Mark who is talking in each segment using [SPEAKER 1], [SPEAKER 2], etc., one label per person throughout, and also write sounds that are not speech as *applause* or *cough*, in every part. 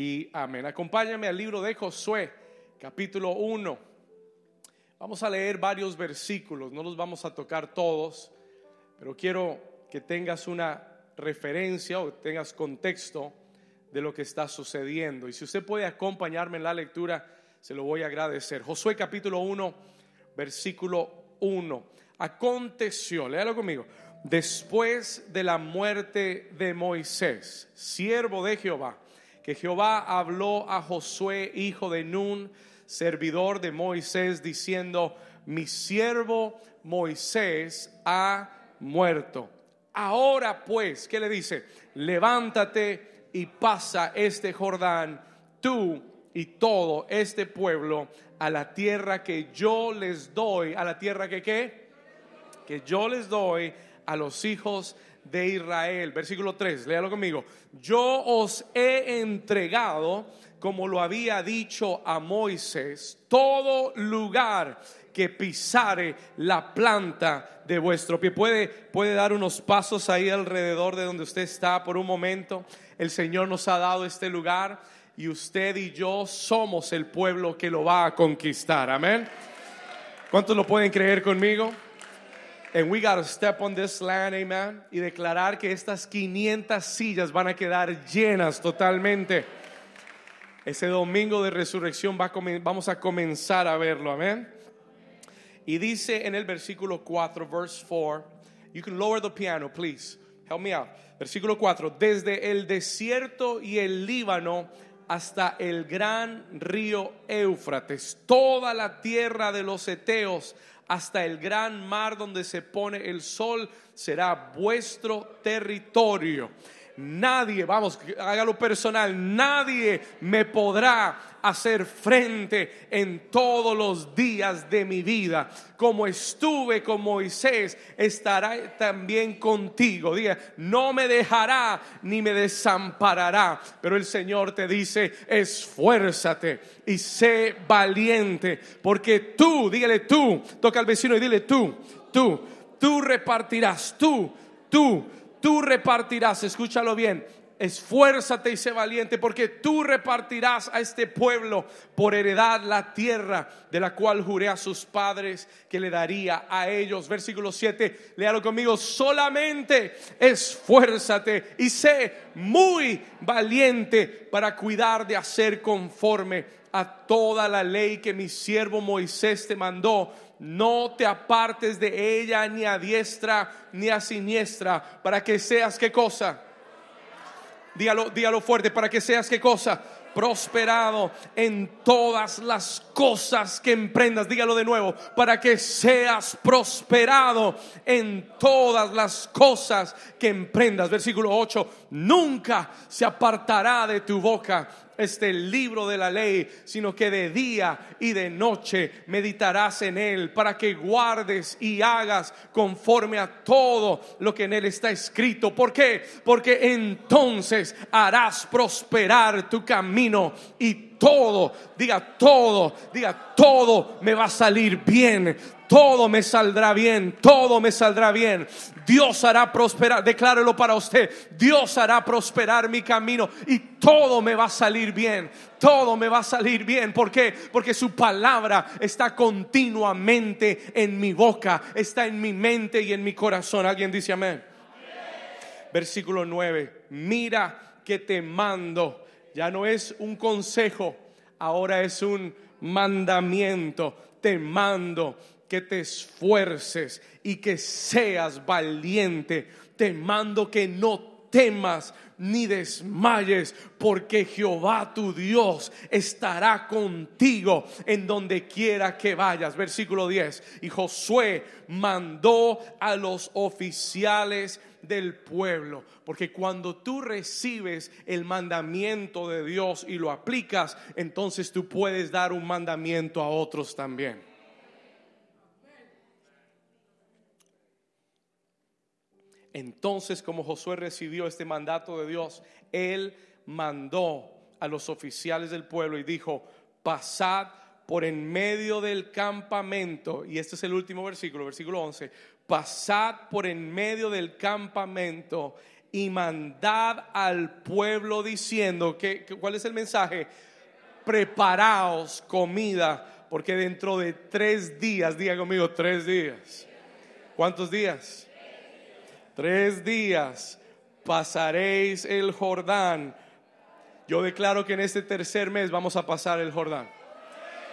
[SPEAKER 1] y amén. Acompáñame al libro de Josué, capítulo 1. Vamos a leer varios versículos, no los vamos a tocar todos, pero quiero que tengas una referencia o tengas contexto de lo que está sucediendo. Y si usted puede acompañarme en la lectura, se lo voy a agradecer. Josué capítulo 1, versículo 1. Aconteció, léalo conmigo, después de la muerte de Moisés, siervo de Jehová, que Jehová habló a Josué, hijo de Nun, servidor de Moisés, diciendo, mi siervo Moisés ha muerto. Ahora pues, ¿qué le dice? Levántate y pasa este Jordán, tú y todo este pueblo, a la tierra que yo les doy, a la tierra que qué? Que yo les doy a los hijos de Israel. Versículo 3, léalo conmigo. Yo os he entregado, como lo había dicho a Moisés, todo lugar que pisare la planta de vuestro pie. Puede, puede dar unos pasos ahí alrededor de donde usted está por un momento. El Señor nos ha dado este lugar y usted y yo somos el pueblo que lo va a conquistar. Amén. ¿Cuántos lo pueden creer conmigo? And we got to step on this land, amen. Y declarar que estas 500 sillas van a quedar llenas totalmente. Ese domingo de resurrección va vamos a comenzar a verlo, amén. Y dice en el versículo 4, verse 4, you can lower the piano, please. Help me out. Versículo 4, desde el desierto y el Líbano hasta el gran río Éufrates, toda la tierra de los Eteos hasta el gran mar donde se pone el sol será vuestro territorio. Nadie, vamos, hágalo personal, nadie me podrá hacer frente en todos los días de mi vida. Como estuve con Moisés, estará también contigo. Diga, no me dejará ni me desamparará. Pero el Señor te dice, esfuérzate y sé valiente, porque tú, dígale tú, toca al vecino y dile tú, tú, tú repartirás, tú, tú tú repartirás, escúchalo bien, esfuérzate y sé valiente porque tú repartirás a este pueblo por heredad la tierra de la cual juré a sus padres que le daría a ellos. Versículo 7, léalo conmigo, solamente esfuérzate y sé muy valiente para cuidar de hacer conforme a toda la ley que mi siervo Moisés te mandó no te apartes de ella ni a diestra ni a siniestra, para que seas qué cosa. Dígalo, dígalo fuerte, para que seas qué cosa. Prosperado en todas las cosas que emprendas. Dígalo de nuevo, para que seas prosperado en todas las cosas que emprendas. Versículo 8, nunca se apartará de tu boca este libro de la ley, sino que de día y de noche meditarás en él para que guardes y hagas conforme a todo lo que en él está escrito. ¿Por qué? Porque entonces harás prosperar tu camino y todo, diga todo, diga todo me va a salir bien todo me saldrá bien, todo me saldrá bien. Dios hará prosperar, declárelo para usted, Dios hará prosperar mi camino y todo me va a salir bien, todo me va a salir bien. ¿Por qué? Porque su palabra está continuamente en mi boca, está en mi mente y en mi corazón. ¿Alguien dice amén? Versículo 9, mira que te mando, ya no es un consejo, ahora es un mandamiento, te mando que te esfuerces y que seas valiente. Te mando que no temas ni desmayes, porque Jehová tu Dios estará contigo en donde quiera que vayas. Versículo 10. Y Josué mandó a los oficiales del pueblo, porque cuando tú recibes el mandamiento de Dios y lo aplicas, entonces tú puedes dar un mandamiento a otros también. Entonces, como Josué recibió este mandato de Dios, él mandó a los oficiales del pueblo y dijo, pasad por en medio del campamento, y este es el último versículo, versículo 11, pasad por en medio del campamento y mandad al pueblo diciendo, que, ¿cuál es el mensaje? Preparaos comida, porque dentro de tres días, diga conmigo, tres días. ¿Cuántos días? Tres días pasaréis el Jordán. Yo declaro que en este tercer mes vamos a pasar el Jordán.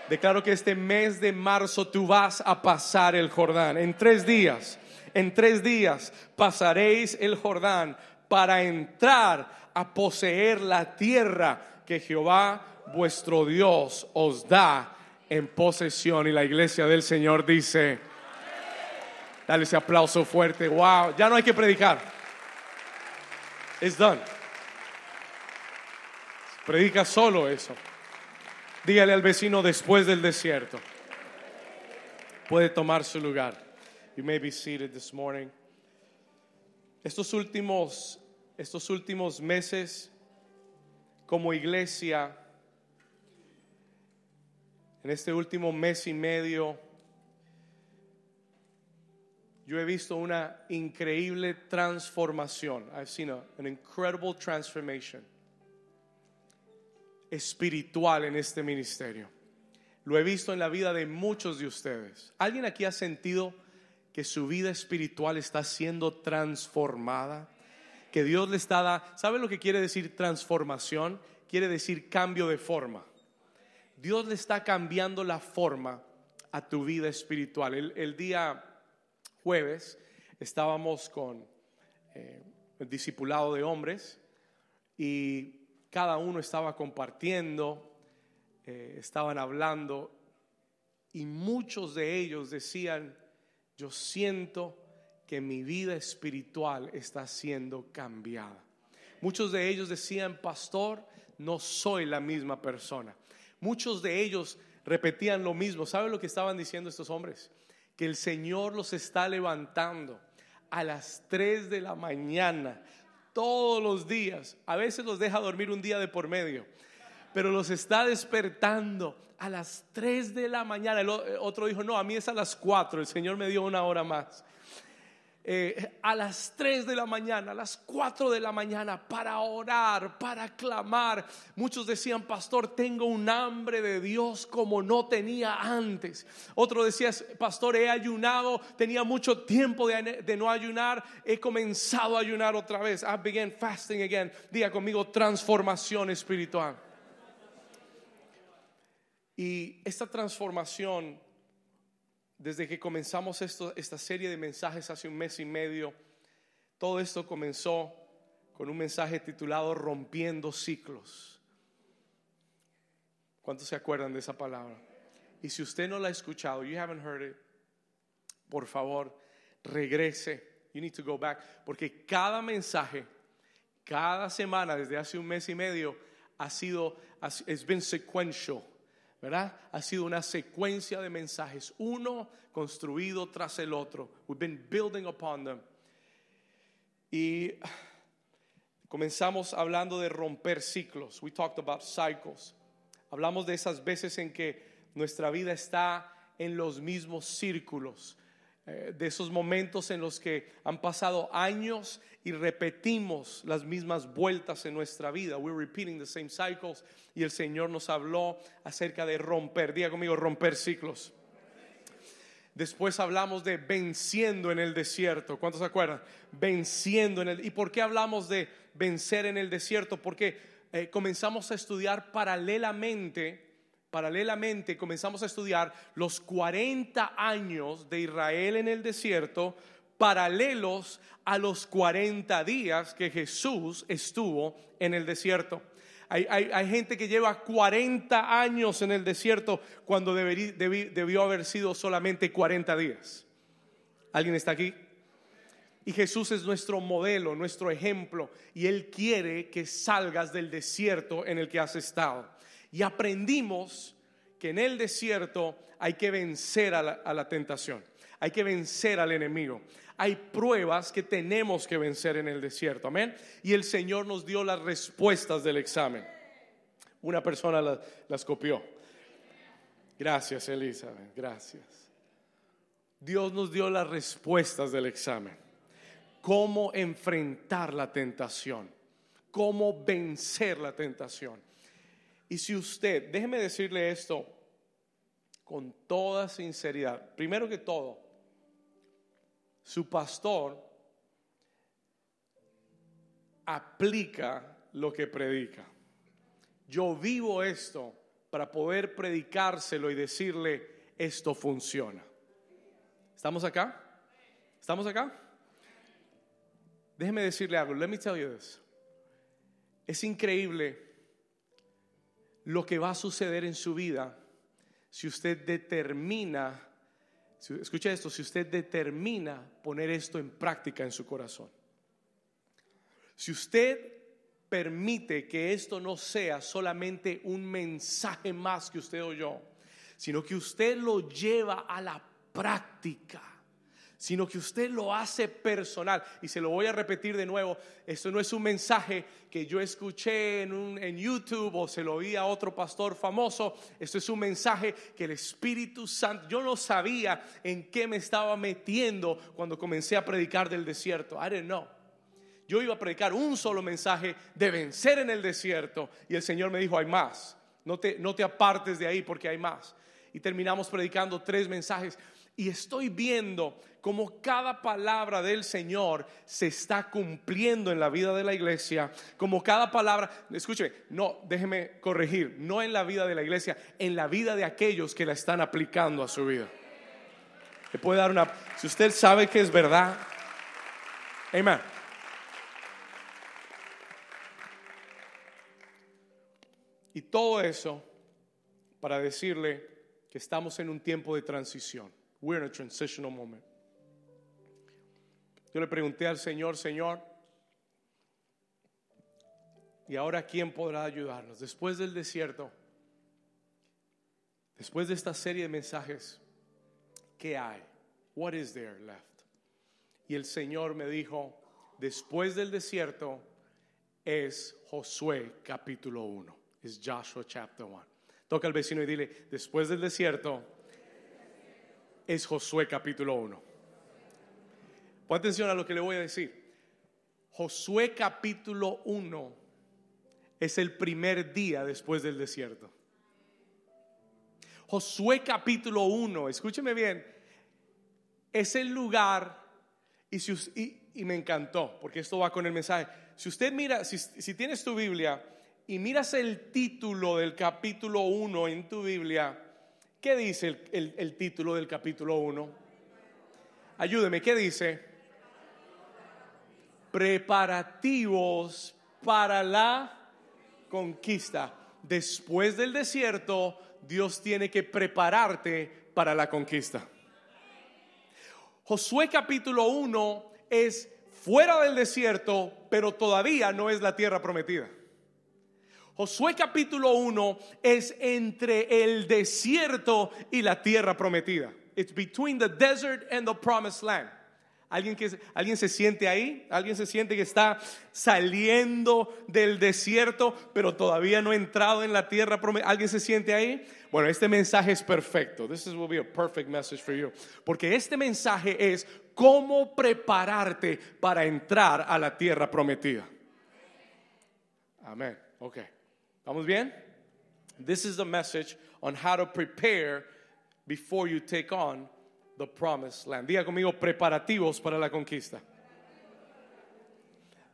[SPEAKER 1] Declaro que este mes de marzo tú vas a pasar el Jordán. En tres días, en tres días pasaréis el Jordán para entrar a poseer la tierra que Jehová vuestro Dios os da en posesión. Y la iglesia del Señor dice, dale ese aplauso fuerte, wow, ya no hay que predicar. It's done. Predica solo eso. Dígale al vecino después del desierto. Puede tomar su lugar. You may be seated this morning. Estos últimos, estos últimos meses como iglesia, en este último mes y medio, yo he visto una increíble transformación. I've seen an incredible transformation espiritual en este ministerio. Lo he visto en la vida de muchos de ustedes. ¿Alguien aquí ha sentido que su vida espiritual está siendo transformada? Que Dios le está dando, ¿sabe lo que quiere decir transformación? Quiere decir cambio de forma. Dios le está cambiando la forma a tu vida espiritual. El, día jueves estábamos con eh, el discipulado de hombres y cada uno estaba compartiendo, eh, estaban hablando y muchos de ellos decían, yo siento que mi vida espiritual está siendo cambiada. Muchos de ellos decían, pastor, no soy la misma persona. Muchos de ellos repetían lo mismo. ¿Saben lo que estaban diciendo estos hombres? Que el Señor los está levantando a las 3 de la mañana todos los días. A veces los deja dormir un día de por medio, pero los está despertando a las 3 de la mañana. El otro dijo, no, a mí es a las 4, el Señor me dio una hora más. Eh, a las 3 de la mañana, a las 4 de la mañana, para orar, para clamar. Muchos decían, pastor, tengo un hambre de Dios como no tenía antes. Otro decía, pastor, he ayunado, tenía mucho tiempo de, de no ayunar, he comenzado a ayunar otra vez. I began fasting again. Diga conmigo, transformación espiritual. Y esta transformación desde que comenzamos esta serie de mensajes hace un mes y medio, todo esto comenzó con un mensaje titulado Rompiendo ciclos. ¿Cuántos se acuerdan de esa palabra? Y si usted no la ha escuchado, you haven't heard it, por favor, regrese. You need to go back. Porque cada mensaje, cada semana, desde hace un mes y medio, ha sido, it's been sequential ¿verdad? Ha sido una secuencia de mensajes, uno construido tras el otro. We've been building upon them. Y comenzamos hablando de romper ciclos. We talked about cycles. Hablamos de esas veces en que nuestra vida está en los mismos círculos, de esos momentos en los que han pasado años y repetimos las mismas vueltas en nuestra vida. We're repeating the same cycles. Y el Señor nos habló acerca de romper. Diga conmigo, romper ciclos. Después hablamos de venciendo en el desierto. ¿Cuántos se acuerdan? Venciendo en el... ¿Y por qué hablamos de vencer en el desierto? Porque eh, comenzamos a estudiar paralelamente paralelamente comenzamos a estudiar los 40 años de Israel en el desierto, paralelos a los 40 días que Jesús estuvo en el desierto. Hay, gente que lleva 40 años en el desierto cuando debió haber sido solamente 40 días. ¿Alguien está aquí? Y Jesús es nuestro modelo, nuestro ejemplo, y Él quiere que salgas del desierto en el que has estado. Y aprendimos que en el desierto hay que vencer a la, tentación, hay que vencer al enemigo. Hay pruebas que tenemos que vencer en el desierto, amén. Y el Señor nos dio las respuestas del examen. Una persona las copió. Gracias, Elizabeth, gracias. Dios nos dio las respuestas del examen. cómo enfrentar la tentación, cómo vencer la tentación. Y si usted, déjeme decirle esto con toda sinceridad, primero que todo, su pastor aplica lo que predica. Yo vivo esto para poder predicárselo y decirle, esto funciona. ¿Estamos acá? ¿Estamos acá? Déjeme decirle algo. Let me tell you this. Es increíble lo que va a suceder en su vida si usted determina, escucha esto, si usted determina poner esto en práctica en su corazón. Si usted permite que esto no sea solamente un mensaje más que usted oyó, sino que usted lo lleva a la práctica sino que usted lo hace personal. Y se lo voy a repetir de nuevo, esto no es un mensaje que yo escuché en, en YouTube o se lo oí a otro pastor famoso, esto es un mensaje que el Espíritu Santo, yo no sabía en qué me estaba metiendo cuando comencé a predicar del desierto, I didn't know. Yo iba a predicar un solo mensaje de vencer en el desierto y el Señor me dijo, hay más, no te, no te apartes de ahí porque hay más. Y terminamos predicando tres mensajes y estoy viendo cómo cada palabra del Señor se está cumpliendo en la vida de la iglesia, como cada palabra, escúcheme, no, déjeme corregir, no en la vida de la iglesia, en la vida de aquellos que la están aplicando a su vida. Le puede dar una, si usted sabe que es verdad, amén. Y todo eso para decirle que estamos en un tiempo de transición. We're in a transitional moment. Yo le pregunté al Señor, Señor, ¿y ahora quién podrá ayudarnos? Después del desierto, después de esta serie de mensajes, ¿qué hay? What is there left? Y el Señor me dijo, después del desierto es Josué capítulo 1, es Joshua chapter 1. Toca al vecino y dile, después del desierto es Josué capítulo 1. Pon atención a lo que le voy a decir. Josué capítulo 1 es el primer día después del desierto. Josué capítulo 1, escúcheme bien, es el lugar, y, me encantó, porque esto va con el mensaje. Si usted mira, si, si tienes tu Biblia y miras el título del capítulo 1 en tu Biblia, ¿Qué dice el, título del capítulo 1? Ayúdeme, ¿qué dice? Preparativos para la conquista. Después del desierto, Dios tiene que prepararte para la conquista. Josué capítulo 1 es fuera del desierto, pero todavía no es la tierra prometida. Josué capítulo 1 es entre el desierto y la tierra prometida. It's between the desert and the promised land. ¿Alguien, que, ¿Alguien se siente ahí? ¿Alguien se siente que está saliendo del desierto, pero todavía no ha entrado en la tierra prometida? ¿Alguien se siente ahí? Bueno, este mensaje es perfecto. This will be a perfect message for you. Porque este mensaje es cómo prepararte para entrar a la tierra prometida. Amén. Ok. ¿Vamos bien? This is the message on how to prepare before you take on the promised land. Diga conmigo preparativos para la conquista.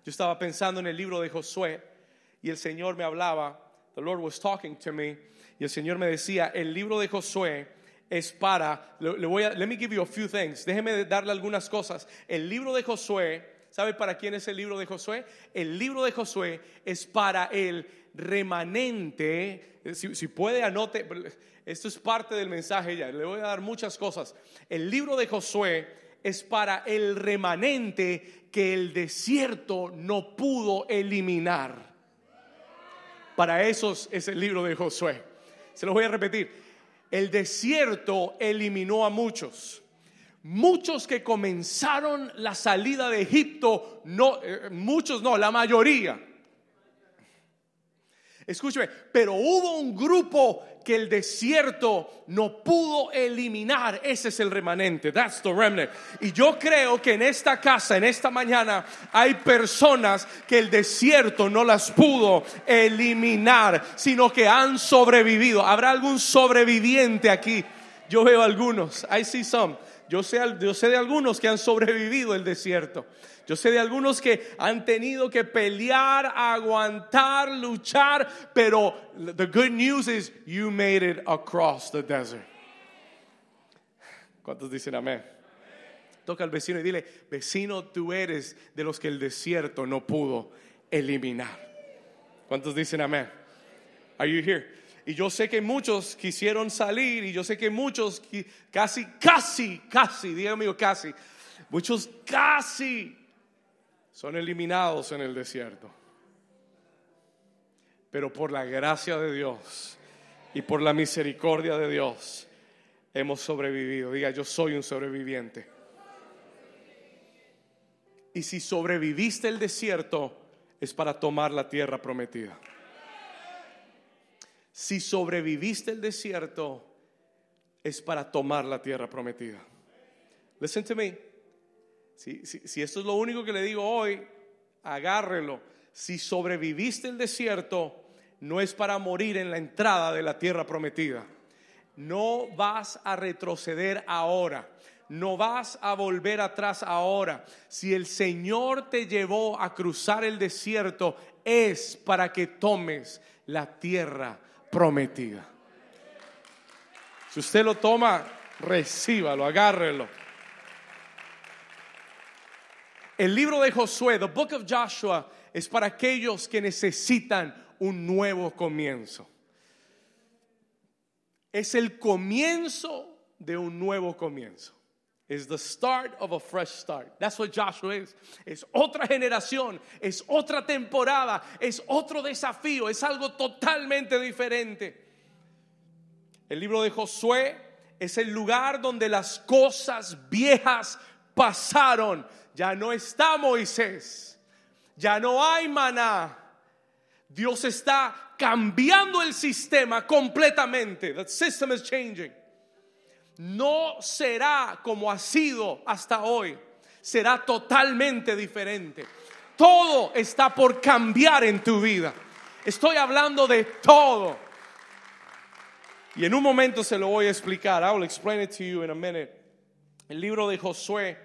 [SPEAKER 1] Yo estaba pensando en el libro de Josué y el Señor me hablaba, the Lord was talking to me y el Señor me decía, el libro de Josué es para, le, voy a, let me give you a few things, déjeme darle algunas cosas. El libro de Josué, ¿sabe para quién es el libro de Josué? El libro de Josué es para el remanente, si, puede anote, esto es parte del mensaje ya, le voy a dar muchas cosas. El libro de Josué es para el remanente que el desierto no pudo eliminar. Para esos es el libro de Josué. Se lo voy a repetir. El desierto eliminó a muchos. Muchos que comenzaron la salida de Egipto, no, eh, muchos no, la mayoría Escúcheme, pero hubo un grupo que el desierto no pudo eliminar. Ese es el remanente. That's the remnant. Y yo creo que en esta casa, en esta mañana, hay personas que el desierto no las pudo eliminar, sino que han sobrevivido. ¿Habrá algún sobreviviente aquí? Yo veo algunos. I see some. Yo sé, yo sé de algunos que han sobrevivido el desierto. Yo sé de algunos que han tenido que pelear, aguantar, luchar, pero the good news is you made it across the desert. ¿Cuántos dicen amén? Toca al vecino y dile, vecino, tú eres de los que el desierto no pudo eliminar. ¿Cuántos dicen amén? Are you here? Y yo sé que muchos quisieron salir y yo sé que muchos casi, casi, casi, dígame casi, muchos casi son eliminados en el desierto. Pero por la gracia de Dios y por la misericordia de Dios hemos sobrevivido. Diga, yo soy un sobreviviente. Y si sobreviviste el desierto, es para tomar la tierra prometida. Si sobreviviste el desierto, es para tomar la tierra prometida. Listen to me. Si, esto es lo único que le digo hoy, agárrelo. Si sobreviviste el desierto, no es para morir en la entrada de la tierra prometida. No vas a retroceder ahora. No vas a volver atrás ahora. Si el Señor te llevó a cruzar el desierto, es para que tomes la tierra prometida. Si usted lo toma, recíbalo, agárrelo. El libro de Josué, the book of Joshua, es para aquellos que necesitan un nuevo comienzo. Es el comienzo de un nuevo comienzo. Es the start of a fresh start. That's what Joshua is. Es otra generación, es otra temporada, es otro desafío, es algo totalmente diferente. El libro de Josué es el lugar donde las cosas viejas pasaron ya no está Moisés, ya no hay maná. Dios está cambiando el sistema completamente. The system is changing. No será como ha sido hasta hoy. Será totalmente diferente. Todo está por cambiar en tu vida. Estoy hablando de todo. Y en un momento se lo voy a explicar. I will explain it to you in a minute. El libro de Josué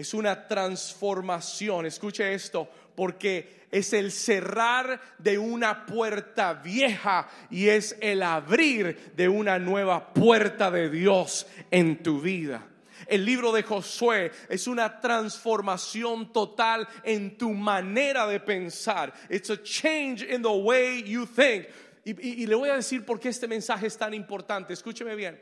[SPEAKER 1] es una transformación. Escuche esto, porque es el cerrar de una puerta vieja y es el abrir de una nueva puerta de Dios en tu vida. El libro de Josué es una transformación total en tu manera de pensar. It's a change in the way you think. Y, le voy a decir por qué este mensaje es tan importante. Escúcheme bien.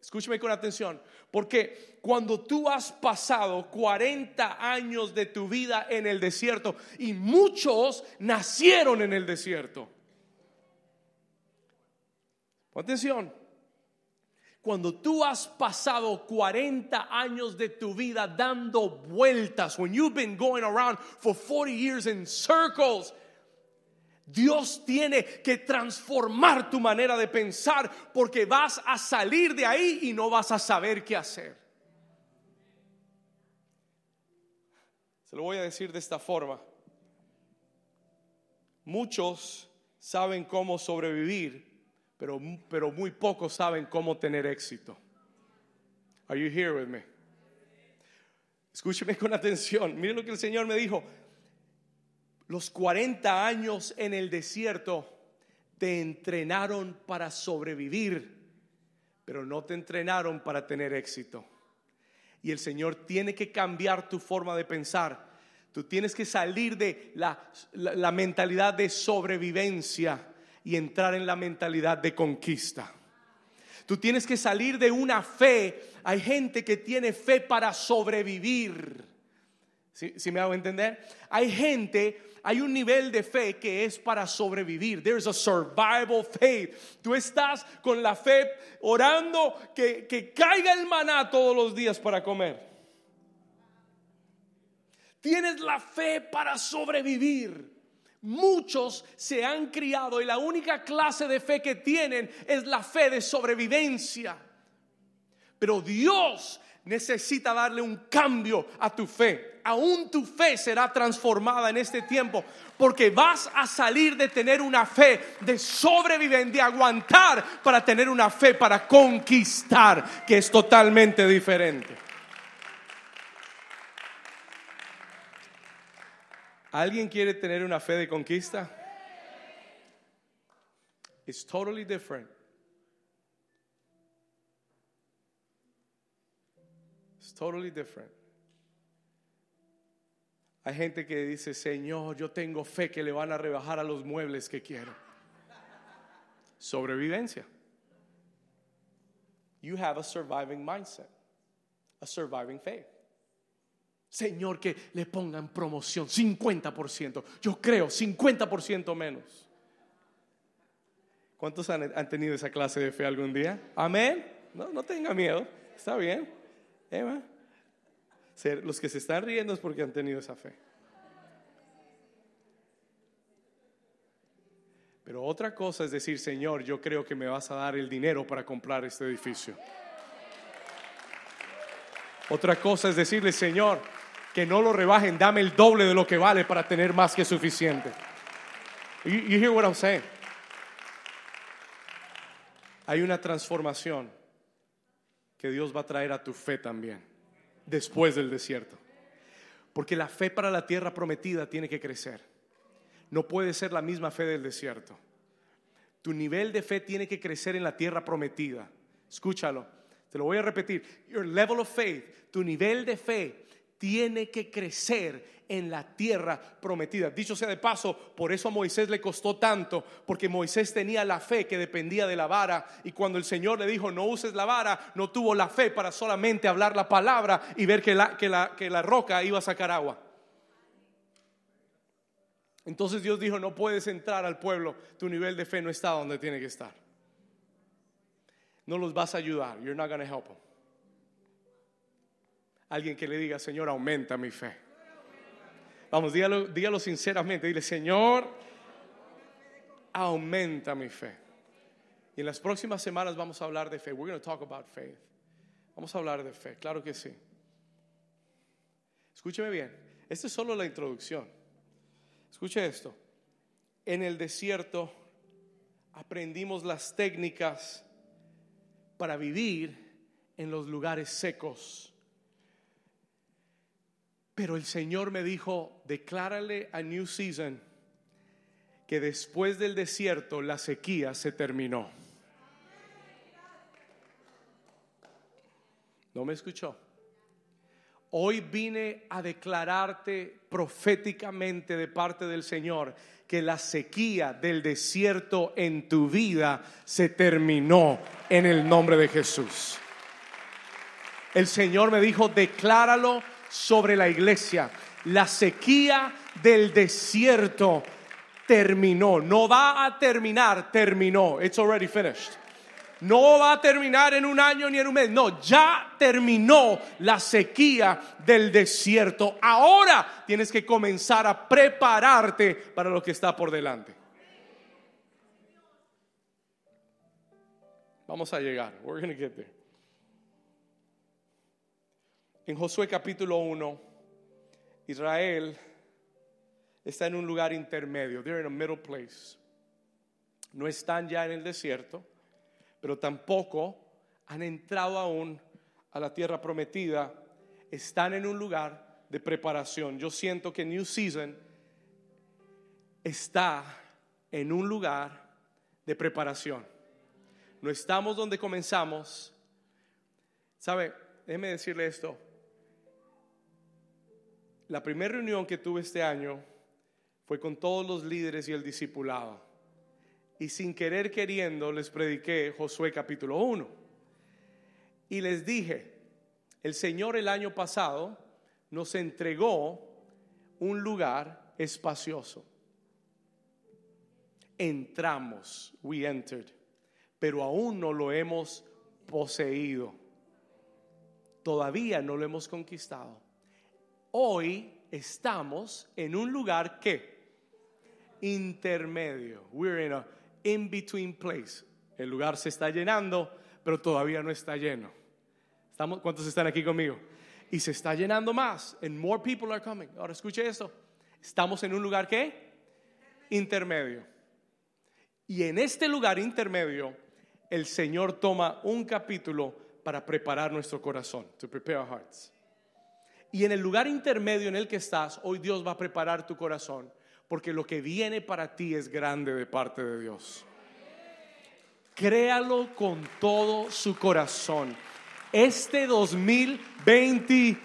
[SPEAKER 1] Escúcheme con atención, porque cuando tú has pasado 40 años de tu vida en el desierto y muchos nacieron en el desierto. atención. Cuando tú has pasado 40 años de tu vida dando vueltas, when you've been going around for 40 years in circles, Dios tiene que transformar tu manera de pensar porque vas a salir de ahí y no vas a saber qué hacer. Se lo voy a decir de esta forma. Muchos saben cómo sobrevivir, pero, pero muy pocos saben cómo tener éxito. Are you here with me? Escúcheme con atención. Miren lo que el Señor me dijo los 40 años en el desierto te entrenaron para sobrevivir, pero no te entrenaron para tener éxito. Y el Señor tiene que cambiar tu forma de pensar. Tú tienes que salir de la, mentalidad de sobrevivencia y entrar en la mentalidad de conquista. Tú tienes que salir de una fe. Hay gente que tiene fe para sobrevivir. Si me hago entender? Hay gente hay un nivel de fe que es para sobrevivir. There's a survival faith. Tú estás con la fe orando que, que caiga el maná todos los días para comer. Tienes la fe para sobrevivir. Muchos se han criado y la única clase de fe que tienen es la fe de sobrevivencia. Pero Dios necesita darle un cambio a tu fe. Aún tu fe será transformada en este tiempo porque vas a salir de tener una fe de sobrevivir, de aguantar para tener una fe para conquistar, que es totalmente diferente. ¿Alguien quiere tener una fe de conquista? It's totally different. Totally different. Hay gente que dice, Señor, yo tengo fe que le van a rebajar a los muebles que quiero. Sobrevivencia. You have a surviving mindset, a surviving faith. Señor, que le pongan promoción 50%. Yo creo 50% menos. ¿Cuántos han, tenido esa clase de fe algún día? Amén. No, no tenga miedo. Está bien. Los que se están riendo es porque han tenido esa fe. Pero otra cosa es decir, Señor, yo creo que me vas a dar el dinero para comprar este edificio. Otra cosa es decirle, Señor, que no lo rebajen, dame el doble de lo que vale para tener más que suficiente. You, hear what I'm saying? Hay una transformación que Dios va a traer a tu fe también, después del desierto. Porque la fe para la tierra prometida tiene que crecer. No puede ser la misma fe del desierto. Tu nivel de fe tiene que crecer en la tierra prometida. Escúchalo. Te lo voy a repetir. Your level of faith, tu nivel de fe tiene que crecer en la tierra prometida. Dicho sea de paso, por eso a Moisés le costó tanto, porque Moisés tenía la fe que dependía de la vara y cuando el Señor le dijo no uses la vara, no tuvo la fe para solamente hablar la palabra y ver que la, que la, que la roca iba a sacar agua. Entonces Dios dijo, no puedes entrar al pueblo, tu nivel de fe no está donde tiene que estar. No los vas a ayudar, you're not going help them. Alguien que le diga, Señor, aumenta mi fe. Vamos, dígalo, dígalo sinceramente. Dile, Señor, aumenta mi fe. Y en las próximas semanas vamos a hablar de fe. We're going to talk about faith. Vamos a hablar de fe, claro que sí. Escúcheme bien. Esta es solo la introducción. Escuche esto. En el desierto aprendimos las técnicas para vivir en los lugares secos. Pero el Señor me dijo, declárale a New Season que después del desierto la sequía se terminó. ¿No me escuchó? Hoy vine a declararte proféticamente de parte del Señor que la sequía del desierto en tu vida se terminó en el nombre de Jesús. El Señor me dijo, decláralo sobre la iglesia. La sequía del desierto terminó. No va a terminar, terminó. It's already finished. No va a terminar en un año ni en un mes. No, ya terminó la sequía del desierto. Ahora tienes que comenzar a prepararte para lo que está por delante. Vamos a llegar. We're going to get there. En Josué capítulo 1, Israel está en un lugar intermedio. They're in a middle place. No están ya en el desierto, pero tampoco han entrado aún a la tierra prometida. Están en un lugar de preparación. Yo siento que New Season está en un lugar de preparación. No estamos donde comenzamos. ¿Sabe? Déjeme decirle esto la primera reunión que tuve este año fue con todos los líderes y el discipulado. Y sin querer queriendo les prediqué Josué capítulo 1. Y les dije, el Señor el año pasado nos entregó un lugar espacioso. Entramos, we entered, pero aún no lo hemos poseído. Todavía no lo hemos conquistado hoy estamos en un lugar que intermedio. We're in a in-between place. El lugar se está llenando, pero todavía no está lleno. ¿Estamos, ¿Cuántos están aquí conmigo? Y se está llenando más. And more people are coming. Ahora escuche esto. Estamos en un lugar que intermedio. Y en este lugar intermedio, el Señor toma un capítulo para preparar nuestro corazón, to prepare our hearts. Y en el lugar intermedio en el que estás, hoy Dios va a preparar tu corazón, porque lo que viene para ti es grande de parte de Dios. Créalo con todo su corazón. Este 2020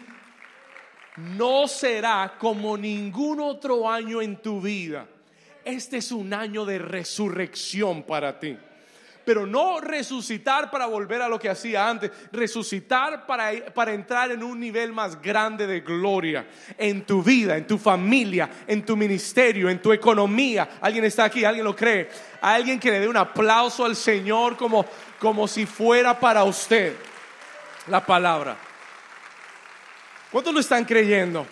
[SPEAKER 1] no será como ningún otro año en tu vida. Este es un año de resurrección para ti pero no resucitar para volver a lo que hacía antes, resucitar para, para entrar en un nivel más grande de gloria en tu vida, en tu familia, en tu ministerio, en tu economía. ¿Alguien está aquí? ¿Alguien lo cree? alguien que le dé un aplauso al Señor como, como si fuera para usted la palabra. ¿Cuántos lo están creyendo?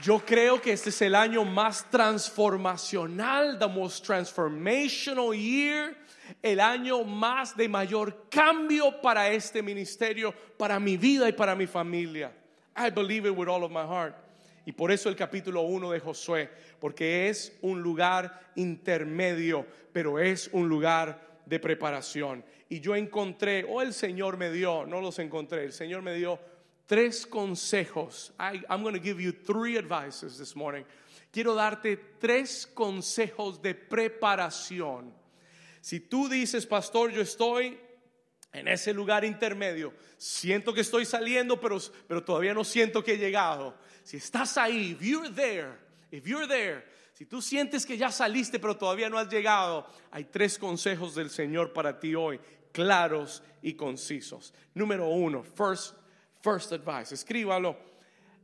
[SPEAKER 1] Yo creo que este es el año más transformacional, the most transformational year, el año más de mayor cambio para este ministerio, para mi vida y para mi familia. I believe it with all of my heart. Y por eso el capítulo 1 de Josué, porque es un lugar intermedio, pero es un lugar de preparación. Y yo encontré, o el Señor me dio, no los encontré, el Señor me dio tres consejos. I'm going to give you three advices this morning. Quiero darte tres consejos de preparación. Si tú dices, pastor, yo estoy en ese lugar intermedio, siento que estoy saliendo, pero, pero todavía no siento que he llegado. Si estás ahí, if you're there, if you're there, si tú sientes que ya saliste, pero todavía no has llegado, hay tres consejos del Señor para ti hoy, claros y concisos. Número uno, first First advice, escríbalo,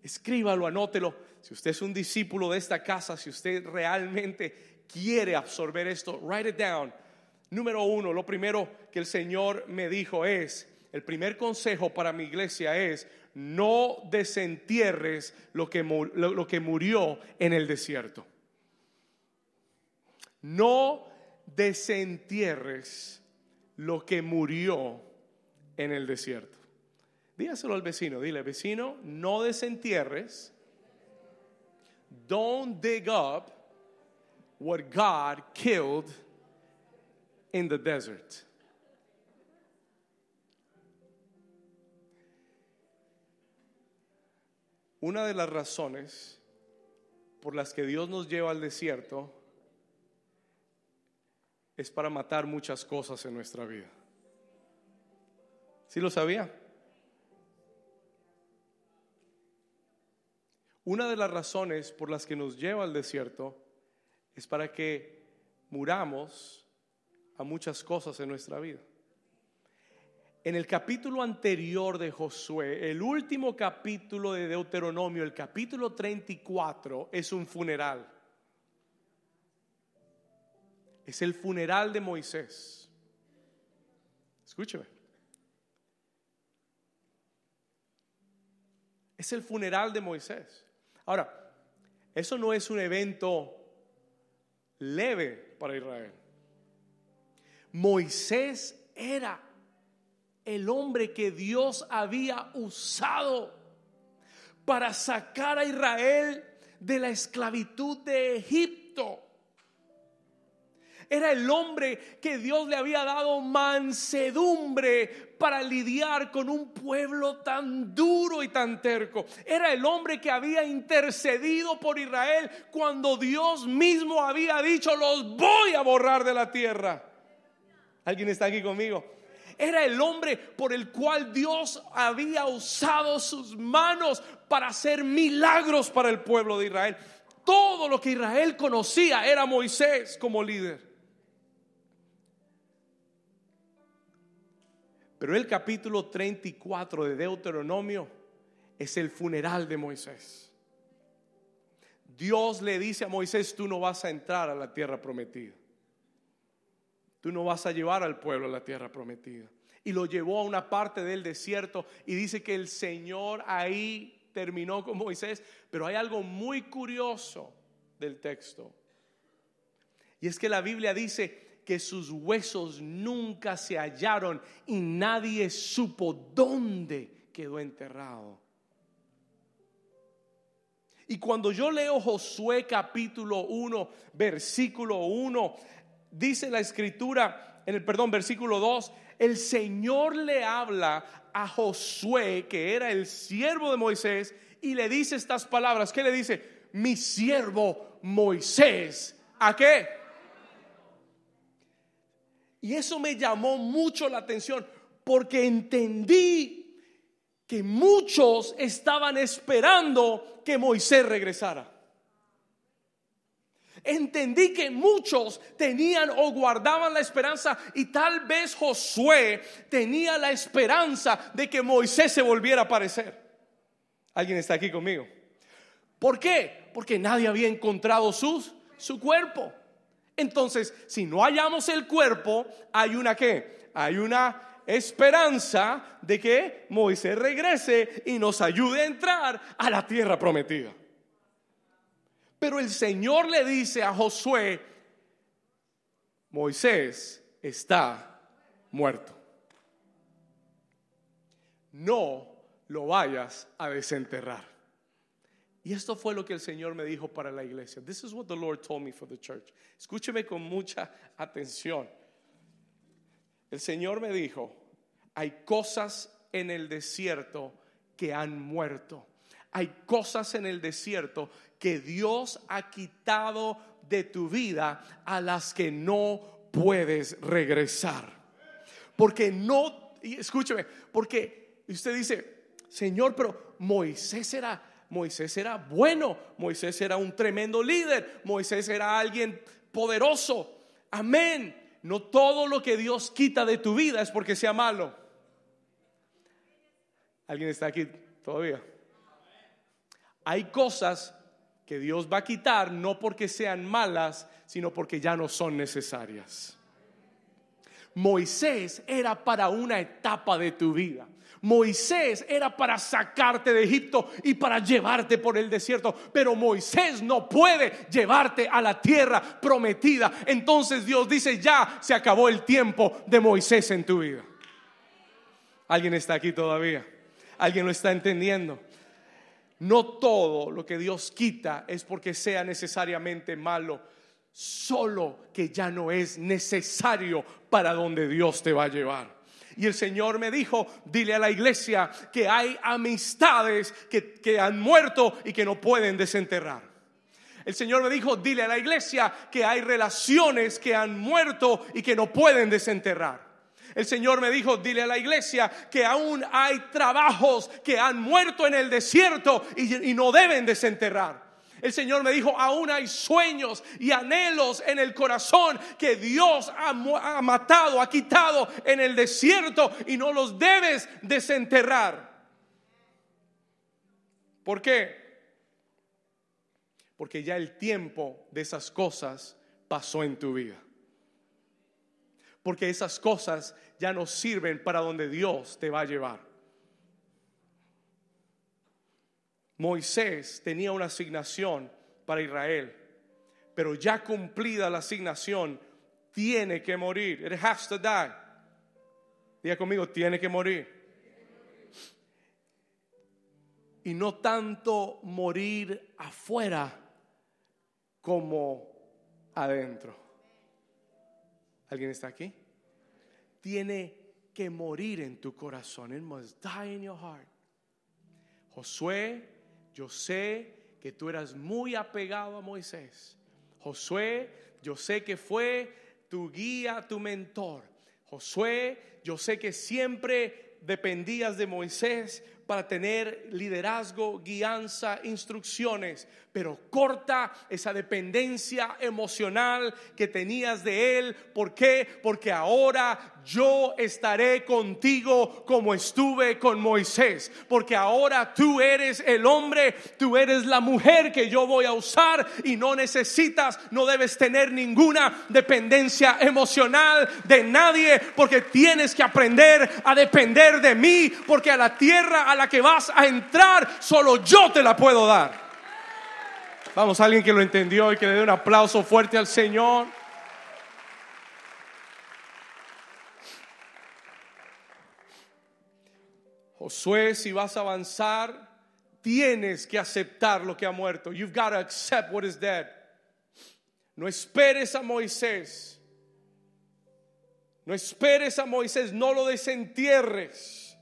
[SPEAKER 1] escríbalo, anótelo. Si usted es un discípulo de esta casa, si usted realmente quiere absorber esto, write it down. Número uno, lo primero que el Señor me dijo es, el primer consejo para mi iglesia es, no desentierres lo que, lo que murió en el desierto. No desentierres lo que murió en el desierto. Dígaselo al vecino, dile, vecino, no desentierres. Don't dig up what God killed in the desert. Una de las razones por las que Dios nos lleva al desierto es para matar muchas cosas en nuestra vida. ¿Sí lo sabía? Una de las razones por las que nos lleva al desierto es para que muramos a muchas cosas en nuestra vida. En el capítulo anterior de Josué, el último capítulo de Deuteronomio, el capítulo 34, es un funeral. Es el funeral de Moisés. Escúcheme. Es el funeral de Moisés. Ahora, eso no es un evento leve para Israel. Moisés era el hombre que Dios había usado para sacar a Israel de la esclavitud de Egipto. Era el hombre que Dios le había dado mansedumbre para lidiar con un pueblo tan duro y tan terco. Era el hombre que había intercedido por Israel cuando Dios mismo había dicho, los voy a borrar de la tierra. ¿Alguien está aquí conmigo? Era el hombre por el cual Dios había usado sus manos para hacer milagros para el pueblo de Israel. Todo lo que Israel conocía era Moisés como líder. Pero el capítulo 34 de Deuteronomio es el funeral de Moisés. Dios le dice a Moisés, tú no vas a entrar a la tierra prometida. Tú no vas a llevar al pueblo a la tierra prometida. Y lo llevó a una parte del desierto y dice que el Señor ahí terminó con Moisés. Pero hay algo muy curioso del texto. Y es que la Biblia dice que sus huesos nunca se hallaron y nadie supo dónde quedó enterrado. Y cuando yo leo Josué capítulo 1, versículo 1, dice la escritura, en el perdón, versículo 2, el Señor le habla a Josué, que era el siervo de Moisés, y le dice estas palabras. ¿Qué le dice? Mi siervo Moisés. ¿A qué? Y eso me llamó mucho la atención porque entendí que muchos estaban esperando que Moisés regresara. Entendí que muchos tenían o guardaban la esperanza y tal vez Josué tenía la esperanza de que Moisés se volviera a aparecer. ¿Alguien está aquí conmigo? ¿Por qué? Porque nadie había encontrado sus, su cuerpo. Entonces, si no hallamos el cuerpo, hay una qué? Hay una esperanza de que Moisés regrese y nos ayude a entrar a la tierra prometida. Pero el Señor le dice a Josué, Moisés está muerto. No lo vayas a desenterrar. Y esto fue lo que el Señor me dijo para la iglesia. This is what the Lord told me for the church. Escúcheme con mucha atención. El Señor me dijo, hay cosas en el desierto que han muerto. Hay cosas en el desierto que Dios ha quitado de tu vida a las que no puedes regresar. Porque no, escúcheme, porque usted dice, Señor, pero Moisés era, Moisés era bueno, Moisés era un tremendo líder, Moisés era alguien poderoso. Amén. No todo lo que Dios quita de tu vida es porque sea malo. ¿Alguien está aquí todavía? Hay cosas que Dios va a quitar no porque sean malas, sino porque ya no son necesarias. Moisés era para una etapa de tu vida. Moisés era para sacarte de Egipto y para llevarte por el desierto, pero Moisés no puede llevarte a la tierra prometida. Entonces Dios dice, ya se acabó el tiempo de Moisés en tu vida. ¿Alguien está aquí todavía? ¿Alguien lo está entendiendo? No todo lo que Dios quita es porque sea necesariamente malo, solo que ya no es necesario para donde Dios te va a llevar. Y el Señor me dijo, dile a la iglesia que hay amistades que, han muerto y que no pueden desenterrar. El Señor me dijo, dile a la iglesia que hay relaciones que han muerto y que no pueden desenterrar. El Señor me dijo, dile a la iglesia que aún hay trabajos que han muerto en el desierto y, y no deben desenterrar. El Señor me dijo, aún hay sueños y anhelos en el corazón que Dios ha, matado, ha quitado en el desierto y no los debes desenterrar. ¿Por qué? Porque ya el tiempo de esas cosas pasó en tu vida. Porque esas cosas ya no sirven para donde Dios te va a llevar. Moisés tenía una asignación para Israel, pero ya cumplida la asignación, tiene que morir. It has to die. Diga conmigo, tiene que morir. Y no tanto morir afuera como adentro. ¿Alguien está aquí? Tiene que morir en tu corazón. It must die in your heart. Josué yo sé que tú eras muy apegado a Moisés. Josué, yo sé que fue tu guía, tu mentor. Josué, yo sé que siempre dependías de Moisés para tener liderazgo, guianza, instrucciones, pero corta esa dependencia emocional que tenías de Él. ¿Por qué? Porque ahora yo estaré contigo como estuve con Moisés, porque ahora tú eres el hombre, tú eres la mujer que yo voy a usar y no necesitas, no debes tener ninguna dependencia emocional de nadie, porque tienes que aprender a depender de mí, porque a la tierra, a la que vas a entrar, solo yo te la puedo dar. Vamos, alguien que lo entendió y que le dé un aplauso fuerte al Señor. Josué, si vas a avanzar, tienes que aceptar lo que ha muerto. You've got to accept what is dead. No esperes a Moisés. No esperes a Moisés, no lo desentierres.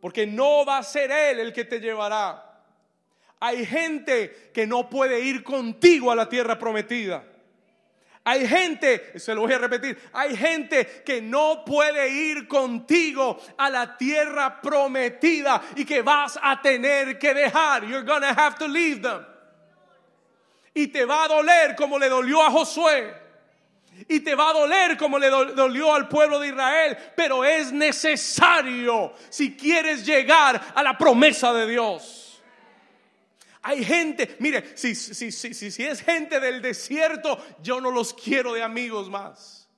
[SPEAKER 1] Porque no va a ser él el que te llevará. Hay gente que no puede ir contigo a la tierra prometida. Hay gente, se lo voy a repetir, hay gente que no puede ir contigo a la tierra prometida y que vas a tener que dejar. You're gonna have to leave them. Y te va a doler como le dolió a Josué. Y te va a doler como le dolió al pueblo de Israel. Pero es necesario si quieres llegar a la promesa de Dios. Hay gente, mire, si, si, si, si, es gente del desierto, yo no los quiero de amigos más.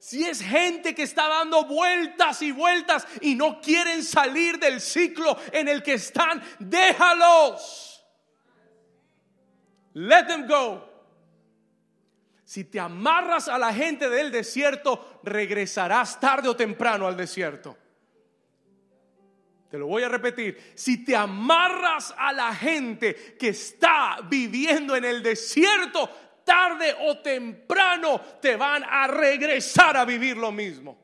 [SPEAKER 1] Si es gente que está dando vueltas y vueltas y no quieren salir del ciclo en el que están, déjalos. Let them go. Si te amarras a la gente del desierto, regresarás tarde o temprano al desierto. Te lo voy a repetir. Si te amarras a la gente que está viviendo en el desierto, tarde o temprano te van a regresar a vivir lo mismo.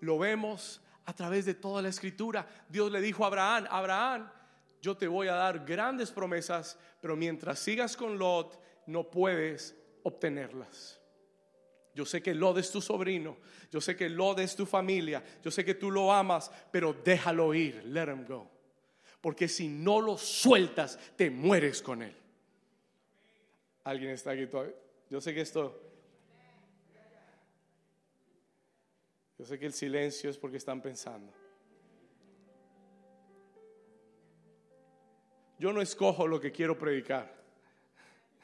[SPEAKER 1] Lo vemos a través de toda la escritura. Dios le dijo a Abraham, Abraham, yo te voy a dar grandes promesas, pero mientras sigas con Lot, no puedes obtenerlas. Yo sé que Lot es tu sobrino. Yo sé que Lot es tu familia. Yo sé que tú lo amas, pero déjalo ir. Let him go. Porque si no lo sueltas, te mueres con él. ¿Alguien está aquí todavía? Yo sé que esto... Yo sé que el silencio es porque están pensando. Yo no escojo lo que quiero predicar.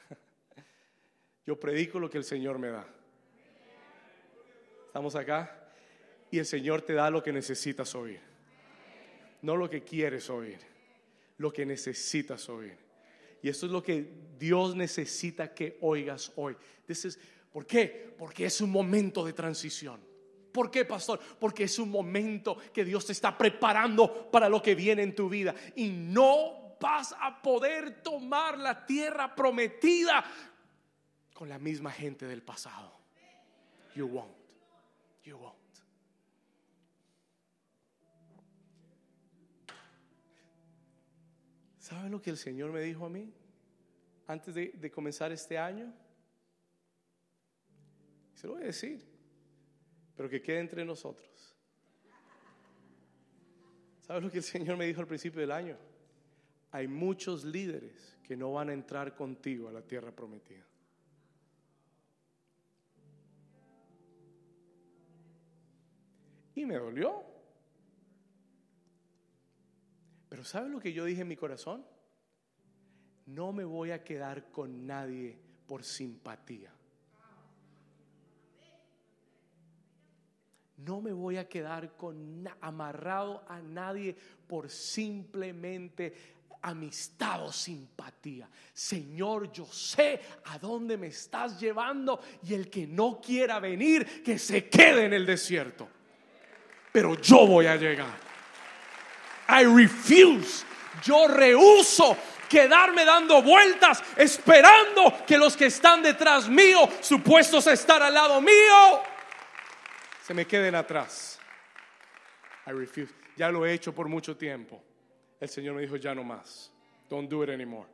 [SPEAKER 1] *laughs* Yo predico lo que el Señor me da. ¿Estamos acá? Y el Señor te da lo que necesitas oír. No lo que quieres oír, lo que necesitas oír. Y eso es lo que Dios necesita que oigas hoy. ¿Por qué? Porque es un momento de transición. ¿Por qué, pastor? Porque es un momento que Dios te está preparando para lo que viene en tu vida. Y no vas a poder tomar la tierra prometida con la misma gente del pasado. You won't you won't. ¿Saben lo que el Señor me dijo a mí antes de, comenzar este año? Se lo voy a decir, pero que quede entre nosotros. ¿Sabes lo que el Señor me dijo al principio del año? Hay muchos líderes que no van a entrar contigo a la tierra prometida. Y me dolió. Pero ¿sabe lo que yo dije en mi corazón? No me voy a quedar con nadie por simpatía. No me voy a quedar con amarrado a nadie por simplemente amistad o simpatía. Señor, yo sé a dónde me estás llevando y el que no quiera venir, que se quede en el desierto pero yo voy a llegar. I refuse. Yo rehuso quedarme dando vueltas esperando que los que están detrás mío, supuestos a estar al lado mío, se me queden atrás. I refuse. Ya lo he hecho por mucho tiempo. El Señor me dijo, ya no más. Don't do it anymore.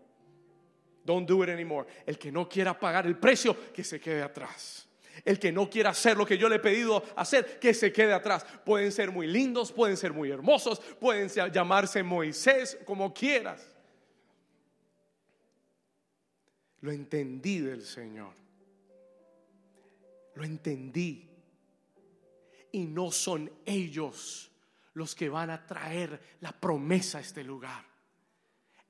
[SPEAKER 1] Don't do it anymore. El que no quiera pagar el precio, que se quede atrás. El que no quiera hacer lo que yo le he pedido hacer, que se quede atrás. Pueden ser muy lindos, pueden ser muy hermosos, pueden llamarse Moisés, como quieras. Lo entendí del Señor. Lo entendí. Y no son ellos los que van a traer la promesa a este lugar.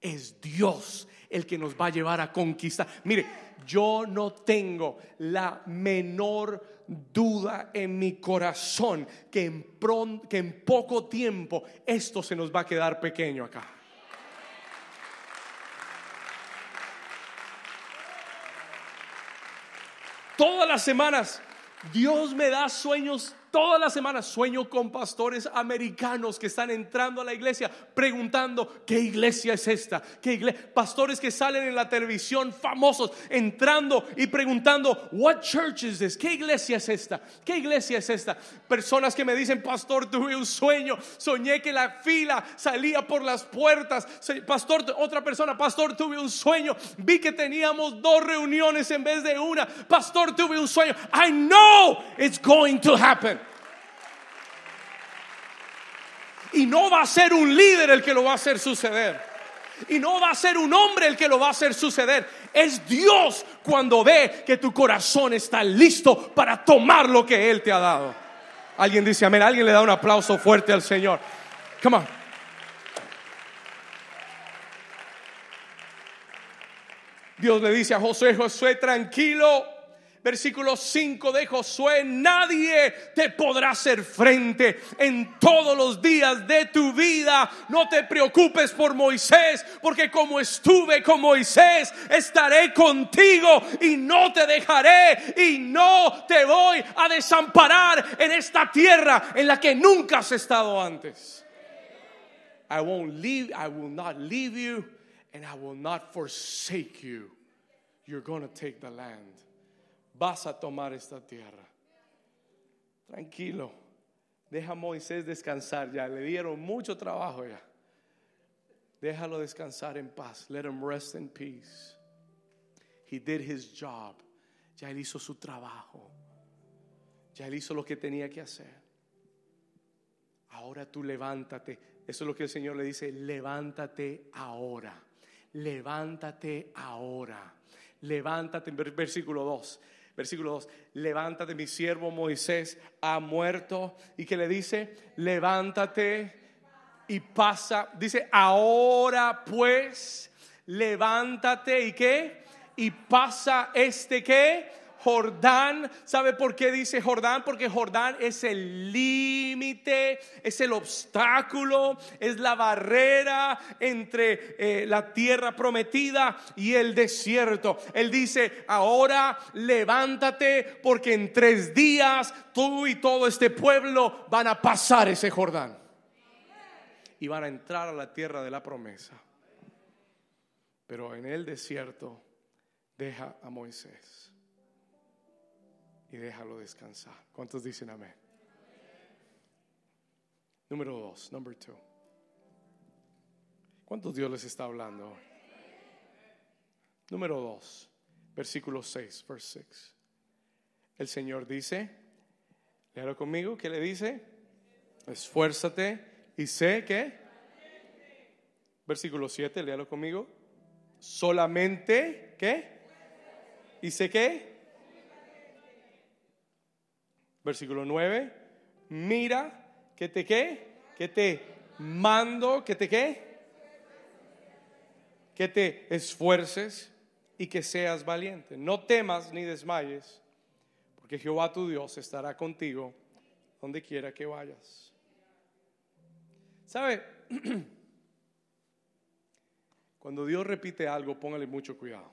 [SPEAKER 1] Es Dios el que nos va a llevar a conquistar. Mire, yo no tengo la menor duda en mi corazón que en, que en poco tiempo esto se nos va a quedar pequeño acá. Todas las semanas Dios me da sueños Todas las semanas sueño con pastores americanos que están entrando a la iglesia preguntando, ¿qué iglesia es esta? ¿Qué iglesia? Pastores que salen en la televisión famosos entrando y preguntando, ¿what church is this? ¿Qué iglesia es esta? ¿Qué iglesia es esta? Personas que me dicen, pastor, tuve un sueño, soñé que la fila salía por las puertas. Pastor, otra persona, pastor, tuve un sueño, vi que teníamos dos reuniones en vez de una. Pastor, tuve un sueño. I know it's going to happen. Y no va a ser un líder el que lo va a hacer suceder. Y no va a ser un hombre el que lo va a hacer suceder. Es Dios cuando ve que tu corazón está listo para tomar lo que Él te ha dado. Alguien dice amén. Alguien le da un aplauso fuerte al Señor. Come on. Dios le dice a Josué, Josué, tranquilo versículo 5 de Josué, nadie te podrá hacer frente en todos los días de tu vida. No te preocupes por Moisés, porque como estuve con Moisés, estaré contigo y no te dejaré y no te voy a desamparar en esta tierra en la que nunca has estado antes. I won't leave, I will not leave you and I will not forsake you. You're going to take the land vas a tomar esta tierra. Tranquilo, deja a Moisés descansar ya, le dieron mucho trabajo ya. Déjalo descansar en paz. Let him rest in peace. He did his job. Ya él hizo su trabajo. Ya él hizo lo que tenía que hacer. Ahora tú levántate. Eso es lo que el Señor le dice. Levántate ahora. Levántate ahora. Levántate. Versículo 2 versículo 2, levántate, mi siervo Moisés ha muerto. Y que le dice, levántate y pasa. Dice, ahora pues, levántate y qué? Y pasa este qué? Jordán, ¿sabe por qué dice Jordán? Porque Jordán es el límite, es el obstáculo, es la barrera entre eh, la tierra prometida y el desierto. Él dice, ahora levántate porque en tres días tú y todo este pueblo van a pasar ese Jordán. Y van a entrar a la tierra de la promesa. Pero en el desierto deja a Moisés y déjalo descansar. ¿Cuántos dicen amén? Número dos, number two. ¿Cuántos Dios les está hablando Número dos, versículo 6, verse 6. El Señor dice, léalo conmigo, ¿qué le dice? Esfuérzate y sé que. Versículo 7, léalo conmigo. Solamente, ¿qué? ¿Y sé qué? Versículo 9. Mira que te qué, que te mando, que te qué, que te esfuerces y que seas valiente. No temas ni desmayes, porque Jehová tu Dios estará contigo donde quiera que vayas. ¿Sabe? *clears throat* Cuando Dios repite algo, póngale mucho cuidado.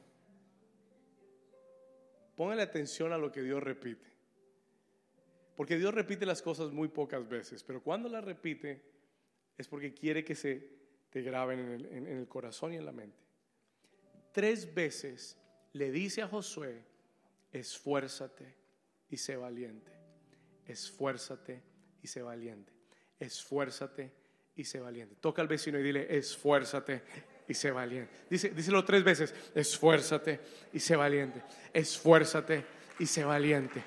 [SPEAKER 1] Póngale atención a lo que Dios repite. Porque Dios repite las cosas muy pocas veces, pero cuando las repite es porque quiere que se te graben en el, corazón y en la mente. Tres veces le dice a Josué, esfuérzate y sé valiente. Esfuérzate y sé valiente. Esfuérzate y sé valiente. Toca al vecino y dile, esfuérzate y sé valiente. Dice, díselo tres veces, esfuérzate y sé valiente. Esfuérzate y sé valiente.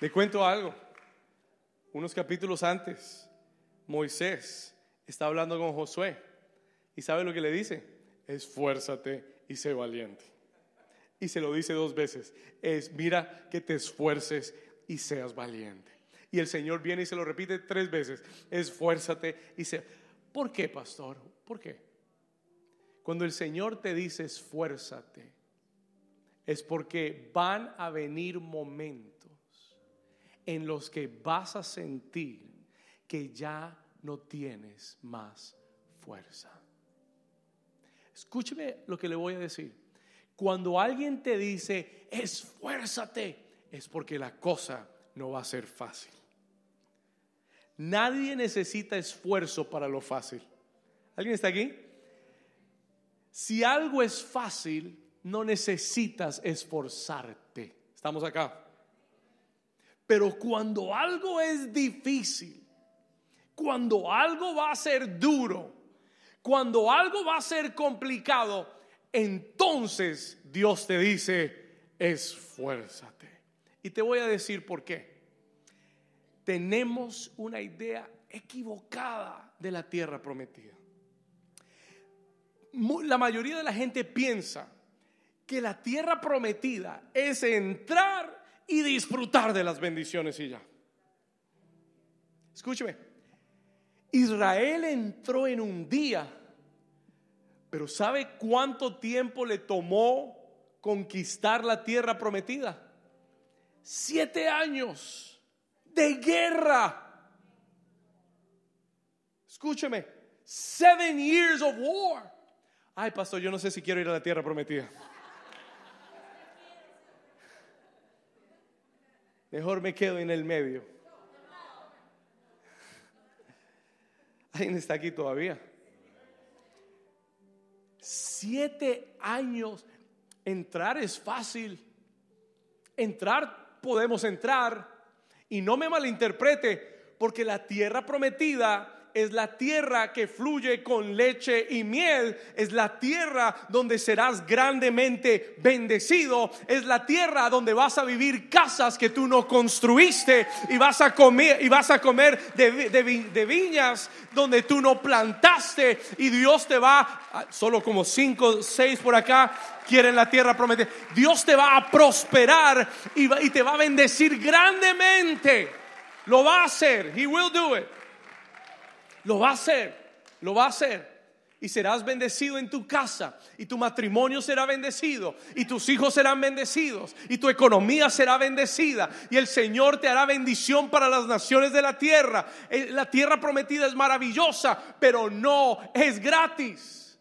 [SPEAKER 1] Le cuento algo. Unos capítulos antes, Moisés está hablando con Josué. ¿Y sabe lo que le dice? Esfuérzate y sé valiente. Y se lo dice dos veces. Es, mira que te esfuerces y seas valiente. Y el Señor viene y se lo repite tres veces, esfuérzate y se... ¿Por qué, pastor? ¿Por qué? Cuando el Señor te dice esfuérzate, es porque van a venir momentos en los que vas a sentir que ya no tienes más fuerza. Escúcheme lo que le voy a decir. Cuando alguien te dice, esfuérzate, es porque la cosa no va a ser fácil. Nadie necesita esfuerzo para lo fácil. ¿Alguien está aquí? Si algo es fácil, no necesitas esforzarte. ¿Estamos acá? Pero cuando algo es difícil, cuando algo va a ser duro, cuando algo va a ser complicado, entonces Dios te dice, esfuérzate. Y te voy a decir por qué. Tenemos una idea equivocada de la tierra prometida. La mayoría de la gente piensa que la tierra prometida es entrar y disfrutar de las bendiciones y ya. Escúcheme, Israel entró en un día, pero ¿sabe cuánto tiempo le tomó conquistar la tierra prometida? Siete años de guerra. Escúcheme, seven years of war. Ay, pastor, yo no sé si quiero ir a la tierra prometida. Mejor me quedo en el medio. *laughs* ¿Alguien está aquí todavía? Siete años. Entrar es fácil. Entrar podemos entrar. Y no me malinterprete, porque la tierra prometida es la tierra que fluye con leche y miel, es la tierra donde serás grandemente bendecido, es la tierra donde vas a vivir casas que tú no construiste y vas a comer y vas a comer de, viñas donde tú no plantaste y Dios te va solo como cinco, seis por acá quieren la tierra prometida. Dios te va a prosperar y, y te va a bendecir grandemente. Lo va a hacer. He will do it. Lo va a hacer, lo va a hacer. Y serás bendecido en tu casa, y tu matrimonio será bendecido, y tus hijos serán bendecidos, y tu economía será bendecida, y el Señor te hará bendición para las naciones de la tierra. Eh, la tierra prometida es maravillosa, pero no es gratis.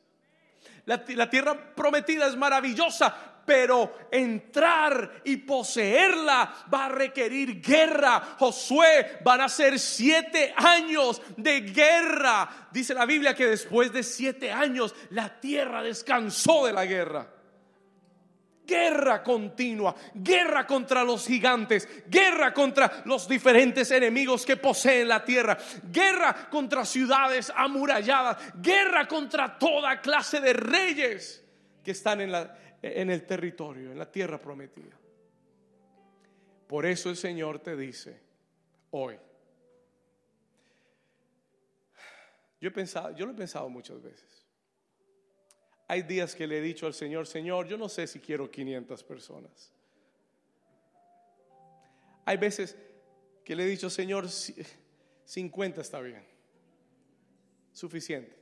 [SPEAKER 1] La, la tierra prometida es maravillosa, pero entrar y poseerla va a requerir guerra. Josué van a ser siete años de guerra. Dice la Biblia que después de siete años la tierra descansó de la guerra. Guerra continua, guerra contra los gigantes, guerra contra los diferentes enemigos que poseen la tierra, guerra contra ciudades amuralladas, guerra contra toda clase de reyes que están en la, en el territorio, en la tierra prometida. Por eso el Señor te dice hoy. Yo he pensado, yo lo he pensado muchas veces. Hay días que le he dicho al Señor, Señor, yo no sé si quiero 500 personas. Hay veces que le he dicho, Señor, 50 está bien. Suficiente.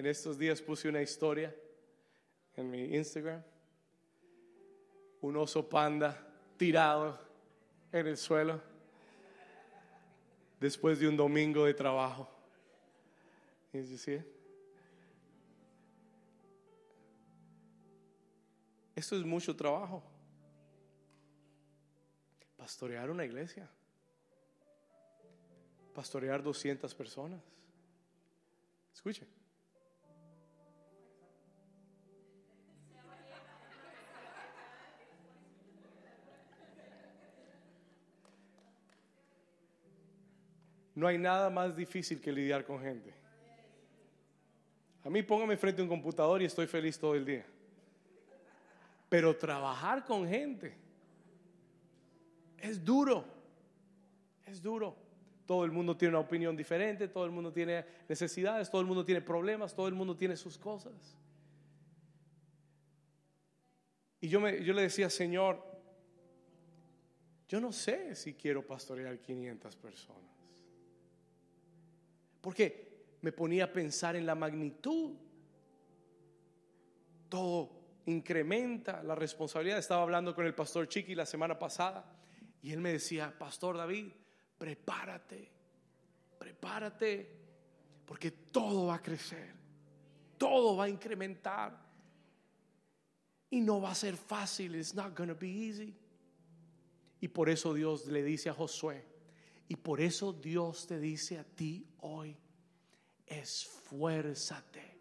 [SPEAKER 1] En estos días puse una historia en mi Instagram. Un oso panda tirado en el suelo después de un domingo de trabajo. Decir, esto es mucho trabajo. Pastorear una iglesia. Pastorear 200 personas. Escuche. No hay nada más difícil que lidiar con gente. A mí póngame frente a un computador y estoy feliz todo el día. Pero trabajar con gente es duro. Es duro. Todo el mundo tiene una opinión diferente, todo el mundo tiene necesidades, todo el mundo tiene problemas, todo el mundo tiene sus cosas. Y yo, me, yo le decía, Señor, yo no sé si quiero pastorear 500 personas. Porque me ponía a pensar en la magnitud. Todo incrementa la responsabilidad. Estaba hablando con el pastor Chiqui la semana pasada y él me decía, Pastor David, prepárate, prepárate, porque todo va a crecer, todo va a incrementar. Y no va a ser fácil, it's not to be easy. Y por eso Dios le dice a Josué, y por eso Dios te dice a ti hoy, esfuérzate.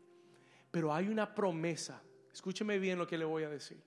[SPEAKER 1] Pero hay una promesa, escúcheme bien lo que le voy a decir.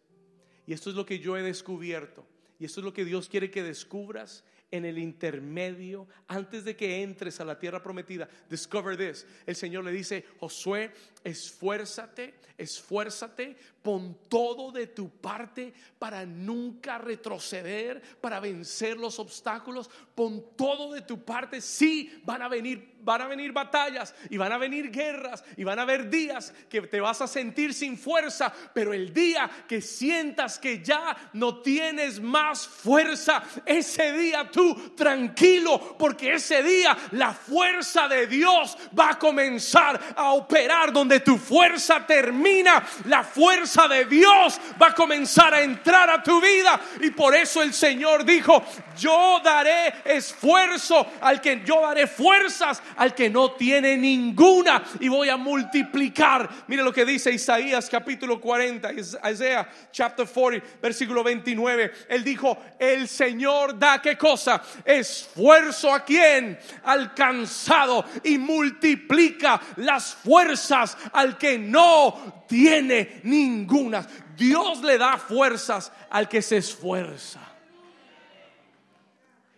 [SPEAKER 1] Y esto es lo que yo he descubierto. Y esto es lo que Dios quiere que descubras en el intermedio, antes de que entres a la tierra prometida. Discover this. El Señor le dice, Josué, esfuérzate, esfuérzate, pon todo de tu parte para nunca retroceder, para vencer los obstáculos, pon todo de tu parte. Sí, van a venir van a venir batallas y van a venir guerras y van a haber días que te vas a sentir sin fuerza, pero el día que sientas que ya no tienes más fuerza, ese día tú tranquilo, porque ese día la fuerza de Dios va a comenzar a operar donde tu fuerza termina, la fuerza de Dios va a comenzar a entrar a tu vida. Y por eso el Señor dijo, yo daré esfuerzo al que yo daré fuerzas al que no tiene ninguna y voy a multiplicar. Mire lo que dice Isaías capítulo 40, Isaiah chapter 40, versículo 29. Él dijo, el Señor da qué cosa? Esfuerzo a quien? Alcanzado y multiplica las fuerzas al que no tiene ninguna. Dios le da fuerzas al que se esfuerza.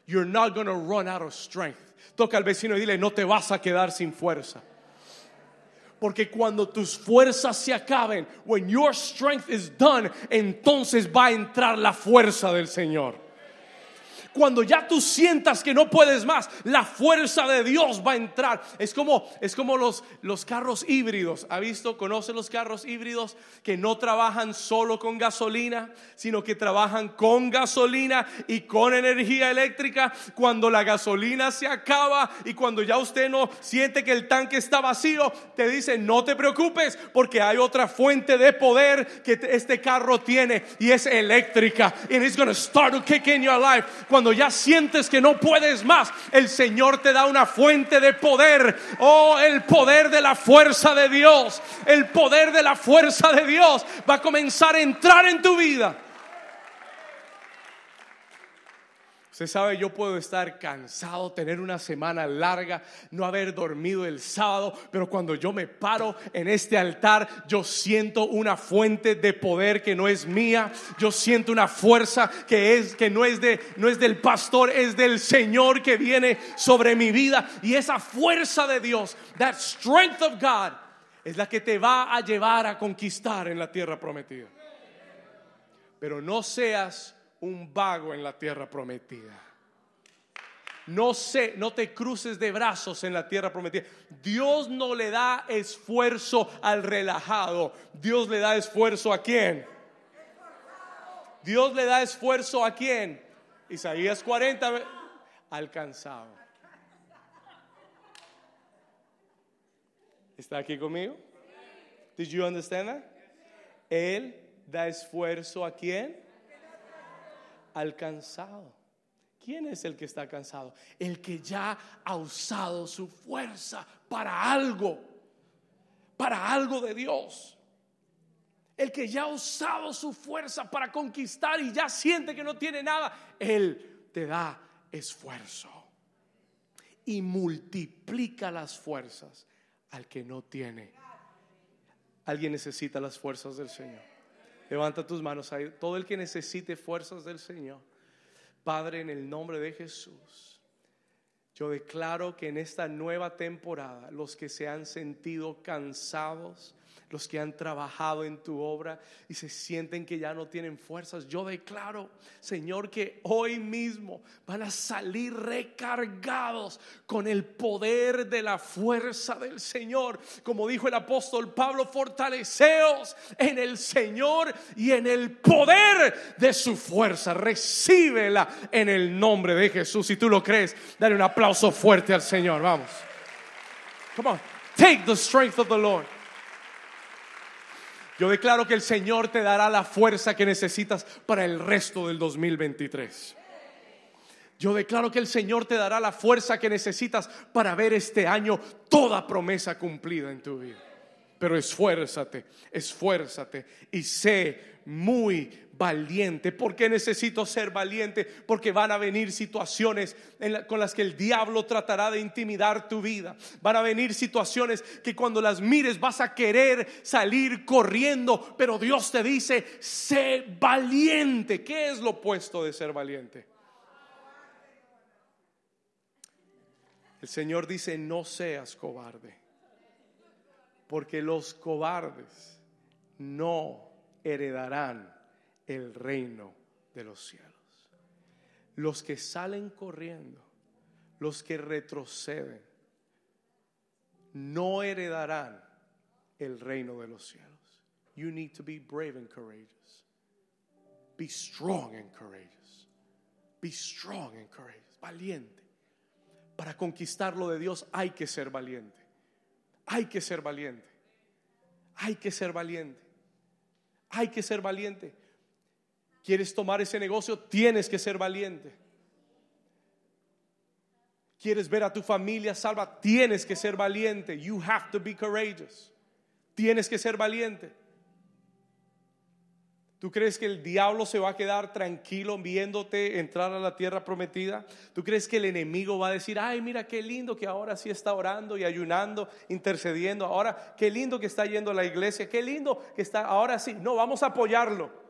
[SPEAKER 1] You're not going to run out of strength. Toca al vecino y dile, no te vas a quedar sin fuerza. Porque cuando tus fuerzas se acaben, when your strength is done, entonces va a entrar la fuerza del Señor cuando ya tú sientas que no puedes más, la fuerza de Dios va a entrar. Es como, es como los, los carros híbridos. ¿Ha visto? ¿Conoce los carros híbridos que no trabajan solo con gasolina, sino que trabajan con gasolina y con energía eléctrica? Cuando la gasolina se acaba y cuando ya usted no siente que el tanque está vacío, te dice, no te preocupes porque hay otra fuente de poder que este carro tiene y es eléctrica. And it's going to start to kick in your life. Cuando cuando ya sientes que no puedes más, el Señor te da una fuente de poder. Oh, el poder de la fuerza de Dios. El poder de la fuerza de Dios va a comenzar a entrar en tu vida. Usted sabe, yo puedo estar cansado, tener una semana larga, no haber dormido el sábado, pero cuando yo me paro en este altar, yo siento una fuente de poder que no es mía, yo siento una fuerza que es que no es de no es del pastor, es del Señor que viene sobre mi vida y esa fuerza de Dios, that strength of God es la que te va a llevar a conquistar en la tierra prometida. Pero no seas un vago en la tierra prometida. No sé, no te cruces de brazos en la tierra prometida. Dios no le da esfuerzo al relajado. Dios le da esfuerzo a quién? Dios le da esfuerzo a quién? Isaías 40 alcanzado. ¿Está aquí conmigo? Did you understand that? Él da esfuerzo a quién? Alcanzado. ¿Quién es el que está cansado? El que ya ha usado su fuerza para algo, para algo de Dios. El que ya ha usado su fuerza para conquistar y ya siente que no tiene nada, Él te da esfuerzo y multiplica las fuerzas al que no tiene. Alguien necesita las fuerzas del Señor. Levanta tus manos ahí. Todo el que necesite fuerzas del Señor. Padre, en el nombre de Jesús, yo declaro que en esta nueva temporada los que se han sentido cansados, los que han trabajado en tu obra y se sienten que ya no tienen fuerzas. Yo declaro, Señor, que hoy mismo van a salir recargados con el poder de la fuerza del Señor. Como dijo el apóstol Pablo, fortaleceos en el Señor y en el poder de su fuerza. Recíbela en el nombre de Jesús. Si tú lo crees, dale un aplauso fuerte al Señor. Vamos. Come on. Take the strength of the Lord. Yo declaro que el Señor te dará la fuerza que necesitas para el resto del 2023. Yo declaro que el Señor te dará la fuerza que necesitas para ver este año toda promesa cumplida en tu vida. Pero esfuérzate, esfuérzate y sé muy valiente. ¿Por qué necesito ser valiente? Porque van a venir situaciones con las que el diablo tratará de intimidar tu vida. Van a venir situaciones que cuando las mires vas a querer salir corriendo, pero Dios te dice, sé valiente. ¿Qué es lo opuesto de ser valiente? El Señor dice, no seas cobarde, porque los cobardes no heredarán el reino de los cielos. Los que salen corriendo, los que retroceden, no heredarán el reino de los cielos. You need to be brave and courageous. Be strong and courageous. Be strong and courageous. Valiente. Para conquistar lo de Dios hay que ser valiente. Hay que ser valiente. Hay que ser valiente. Hay que ser valiente. ¿Quieres tomar ese negocio? Tienes que ser valiente. ¿Quieres ver a tu familia salva? Tienes que ser valiente. You have to be courageous. Tienes que ser valiente. ¿Tú crees que el diablo se va a quedar tranquilo viéndote entrar a la tierra prometida? ¿Tú crees que el enemigo va a decir, ay, mira qué lindo que ahora sí está orando y ayunando, intercediendo, ahora qué lindo que está yendo a la iglesia, qué lindo que está, ahora sí, no, vamos a apoyarlo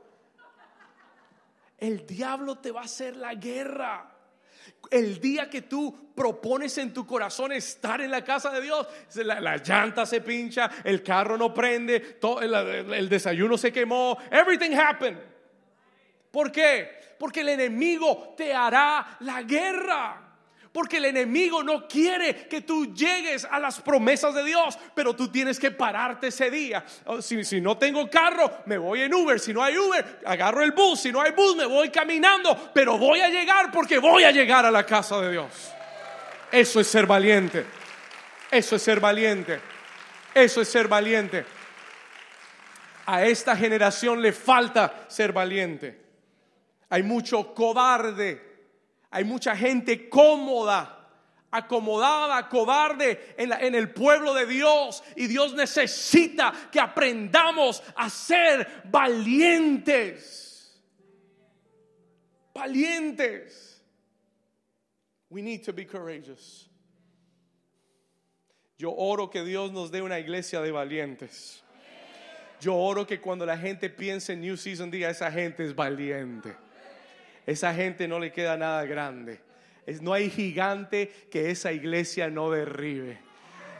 [SPEAKER 1] el diablo te va a hacer la guerra. El día que tú propones en tu corazón estar en la casa de Dios, la, llanta se pincha, el carro no prende, todo, el, el desayuno se quemó, everything happened. ¿Por qué? Porque el enemigo te hará la guerra. Porque el enemigo no quiere que tú llegues a las promesas de Dios, pero tú tienes que pararte ese día. Oh, si, si, no tengo carro, me voy en Uber. Si no hay Uber, agarro el bus. Si no hay bus, me voy caminando. Pero voy a llegar porque voy a llegar a la casa de Dios. Eso es ser valiente. Eso es ser valiente. Eso es ser valiente. A esta generación le falta ser valiente. Hay mucho cobarde hay mucha gente cómoda, acomodada, cobarde en, en, el pueblo de Dios. Y Dios necesita que aprendamos a ser valientes. Valientes. We need to be courageous. Yo oro que Dios nos dé una iglesia de valientes. Yo oro que cuando la gente piense en New Season diga, esa gente es valiente esa gente no le queda nada grande. no hay gigante que esa iglesia no derribe.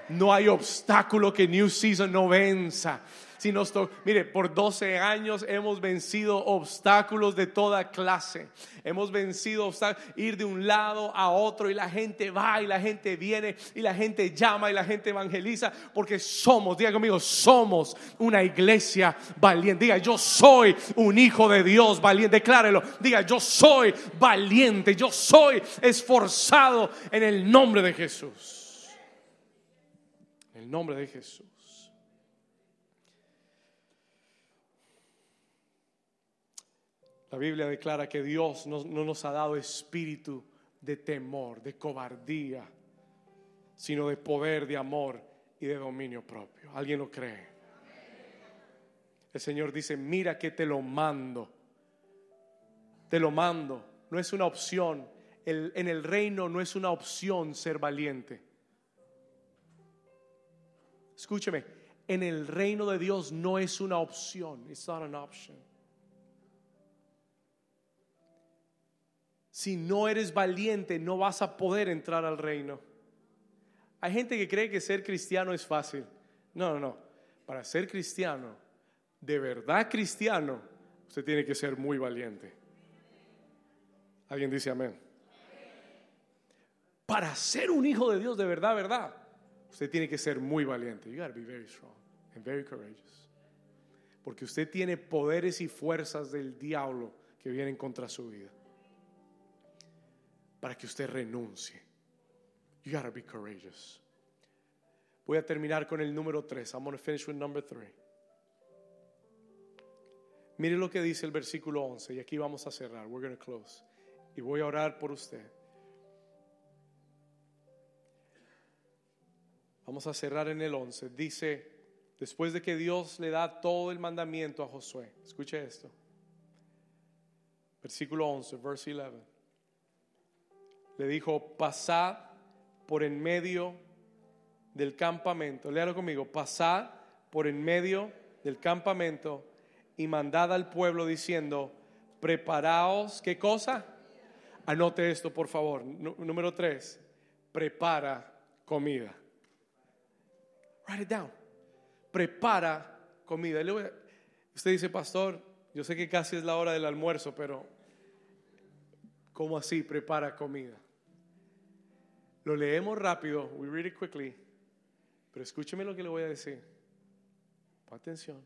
[SPEAKER 1] No hay obstáculo que New Season no venza. Si nos mire, por 12 años hemos vencido obstáculos de toda clase. Hemos vencido ir de un lado a otro y la gente va y la gente viene y la gente llama y la gente evangeliza porque somos, diga conmigo, somos una iglesia valiente. Diga, yo soy un hijo de Dios valiente. Declárelo. Diga, yo soy valiente, yo soy esforzado en el nombre de Jesús. En el nombre de Jesús. La Biblia declara que Dios no, nos ha dado espíritu de temor, de cobardía, sino de poder, de amor y de dominio propio. ¿Alguien lo cree? El Señor dice, mira que te lo mando. Te lo mando. No es una opción. en el reino no es una opción ser valiente. Escúcheme, en el reino de Dios no es una opción. It's not an option. Si no eres valiente, no vas a poder entrar al reino. Hay gente que cree que ser cristiano es fácil. No, no, no. para ser cristiano, de verdad cristiano, usted tiene que ser muy valiente. ¿Alguien dice amén? Para ser un hijo de Dios de verdad, verdad, usted tiene que ser muy valiente. You gotta be very strong and very courageous. Porque usted tiene poderes y fuerzas del diablo que vienen contra su vida. Para que usted renuncie. You gotta be courageous. Voy a terminar con el número 3. I'm going to finish with number 3. Mire lo que dice el versículo 11 y aquí vamos a cerrar. We're going to close. Y voy a orar por usted. Vamos a cerrar en el 11. Dice, después de que Dios le da todo el mandamiento a Josué. Escuche esto. Versículo 11, verse 11. Le dijo, pasad por en medio del campamento. Léalo conmigo. Pasad por en medio del campamento y mandad al pueblo diciendo, preparaos, ¿qué cosa? Anote esto, por favor. número 3, prepara comida. Write it down. Prepara comida. Usted dice, pastor, yo sé que casi es la hora del almuerzo, pero ¿cómo así prepara comida? Lo leemos rápido, we read it quickly, pero escúcheme lo que le voy a decir. Pon atención.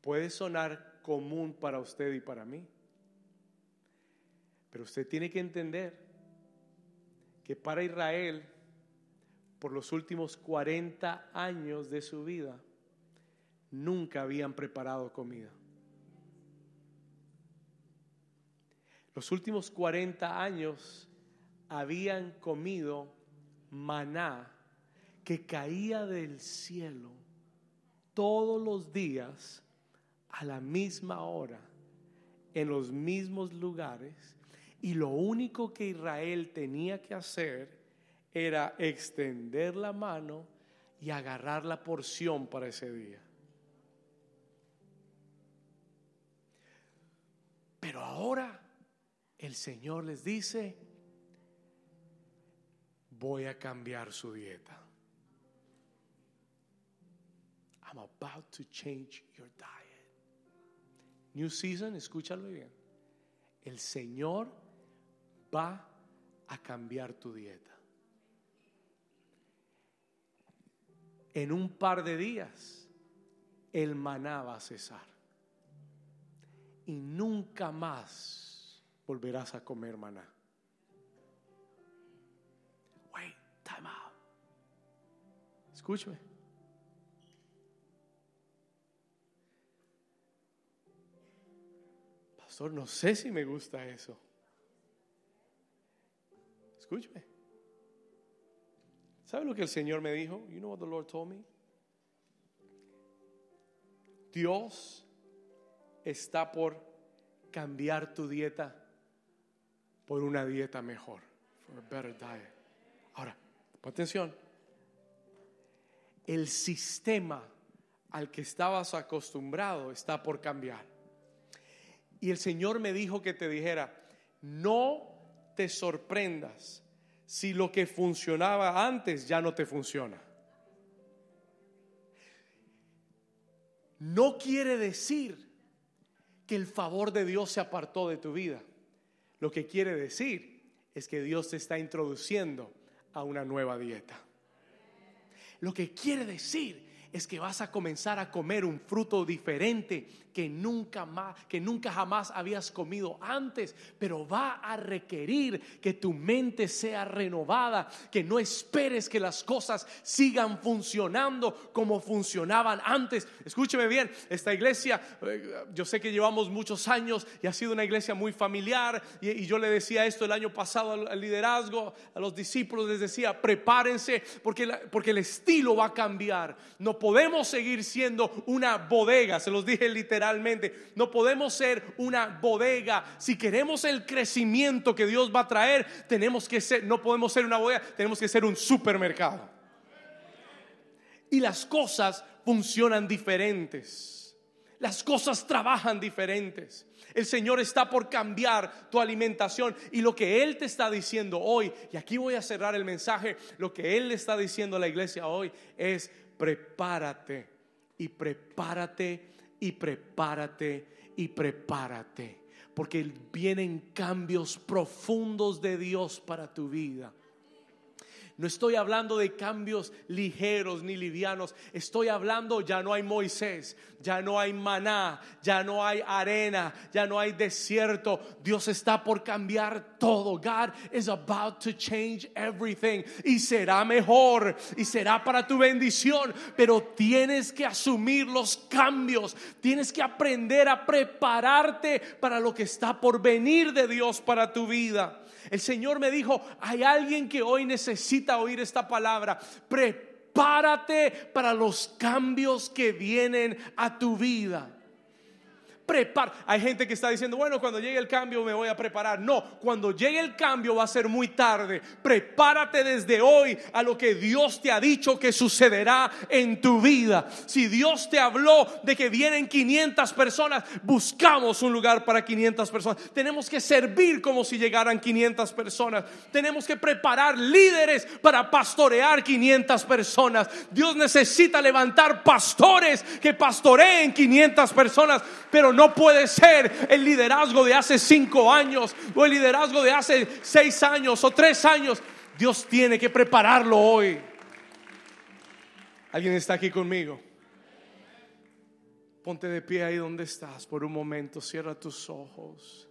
[SPEAKER 1] Puede sonar común para usted y para mí, pero usted tiene que entender que para Israel por los últimos 40 años de su vida, nunca habían preparado comida. Los últimos 40 años habían comido maná que caía del cielo todos los días a la misma hora, en los mismos lugares, y lo único que Israel tenía que hacer era extender la mano y agarrar la porción para ese día. Pero ahora el Señor les dice, voy a cambiar su dieta. I'm about to change your diet. New season, escúchalo bien. El Señor va a cambiar tu dieta. en un par de días el maná va a cesar. Y nunca más volverás a comer maná. Escúchame. Pastor, no sé si me gusta eso. Escúchame. ¿Sabe lo que el Señor me dijo? You know what the Lord told me? Dios está por cambiar tu dieta por una dieta mejor. For better diet. Ahora, atención. El sistema al que estabas acostumbrado está por cambiar. Y el Señor me dijo que te dijera, no te sorprendas si lo que funcionaba antes ya no te funciona. No quiere decir que el favor de Dios se apartó de tu vida. Lo que quiere decir es que Dios te está introduciendo a una nueva dieta. Lo que quiere decir es que vas a comenzar a comer un fruto diferente que nunca más, que nunca jamás habías comido antes, pero va a requerir que tu mente sea renovada, que no esperes que las cosas sigan funcionando como funcionaban antes. Escúcheme bien, esta iglesia, eh, yo sé que llevamos muchos años y ha sido una iglesia muy familiar y, yo le decía esto el año pasado al, liderazgo, a los discípulos les decía, prepárense porque, porque el estilo va a cambiar. No podemos seguir siendo una bodega, se los dije literalmente, no podemos ser una bodega. Si queremos el crecimiento que Dios va a traer, tenemos que ser, no podemos ser una bodega, tenemos que ser un supermercado. Y las cosas funcionan diferentes. Las cosas trabajan diferentes. El Señor está por cambiar tu alimentación y lo que Él te está diciendo hoy, y aquí voy a cerrar el mensaje, lo que Él le está diciendo a la iglesia hoy es prepárate y prepárate y prepárate y prepárate. Porque vienen cambios profundos de Dios para tu vida. No estoy hablando de cambios ligeros ni livianos. Estoy hablando, ya no hay Moisés, ya no hay maná, ya no hay arena, ya no hay desierto. Dios está por cambiar todo. God is about to change everything. Y será mejor y será para tu bendición. Pero tienes que asumir los cambios. Tienes que aprender a prepararte para lo que está por venir de Dios para tu vida. El Señor me dijo, hay alguien que hoy necesita oír esta palabra. Prepárate para los cambios que vienen a tu vida. Hay gente que está diciendo, bueno, cuando llegue el cambio me voy a preparar. No, cuando llegue el cambio va a ser muy tarde. Prepárate desde hoy a lo que Dios te ha dicho que sucederá en tu vida. Si Dios te habló de que vienen 500 personas, buscamos un lugar para 500 personas. Tenemos que servir como si llegaran 500 personas. Tenemos que preparar líderes para pastorear 500 personas. Dios necesita levantar pastores que pastoreen 500 personas, pero no no puede ser el liderazgo de hace cinco años o el liderazgo de hace seis años o tres años. Dios tiene que prepararlo hoy. ¿Alguien está aquí conmigo? Ponte de pie ahí donde estás por un momento, cierra tus ojos.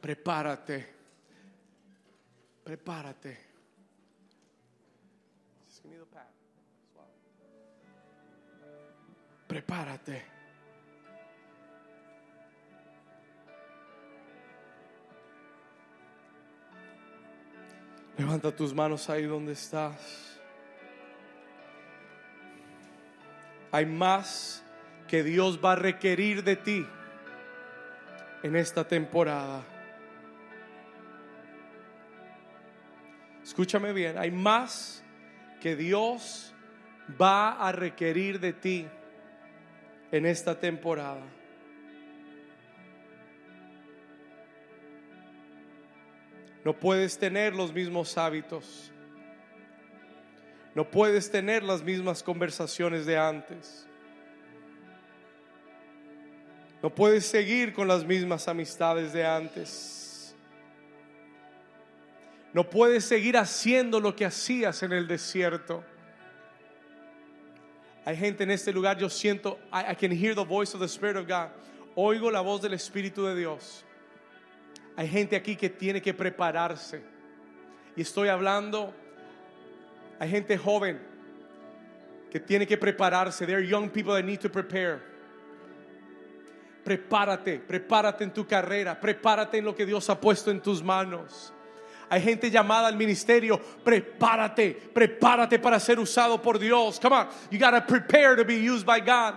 [SPEAKER 1] Prepárate. Prepárate. Prepárate. Levanta tus manos ahí donde estás. Hay más que Dios va a requerir de ti en esta temporada. Escúchame bien, hay más que Dios va a requerir de ti en esta temporada. No puedes tener los mismos hábitos. No puedes tener las mismas conversaciones de antes. No puedes seguir con las mismas amistades de antes. No puedes seguir haciendo lo que hacías en el desierto. Hay gente en este lugar, yo siento, I, can hear the voice of the Spirit of God. Oigo la voz del Espíritu de Dios. Hay gente aquí que tiene que prepararse. Y estoy hablando, hay gente joven que tiene que prepararse. There are young people that need to prepare. Prepárate, prepárate en tu carrera, prepárate en lo que Dios ha puesto en tus manos. Hay gente llamada al ministerio. Prepárate, prepárate para ser usado por Dios. Come on, you gotta prepare to be used by God.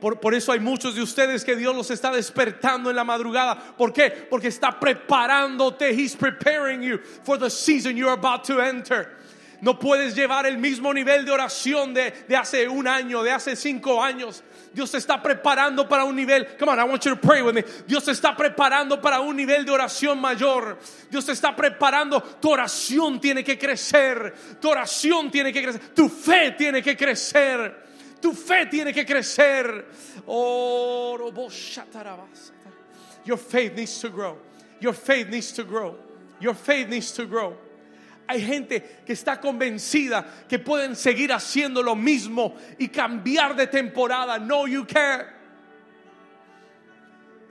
[SPEAKER 1] Por, por, eso hay muchos de ustedes que Dios los está despertando en la madrugada. ¿Por qué? Porque está preparándote. He's preparing you for the season you're about to enter. No puedes llevar el mismo nivel de oración de, de hace un año, de hace cinco años. Dios te está preparando para un nivel. Come on, I want you to pray with me. Dios te está preparando para un nivel de oración mayor. Dios te está preparando. Tu oración tiene que crecer. Tu oración tiene que crecer. Tu fe tiene que crecer. Tu fe tiene que crecer. Oh, Your faith needs to grow. Your faith needs to grow. Your faith needs to grow. Hay gente que está convencida que pueden seguir haciendo lo mismo y cambiar de temporada. No, you can't.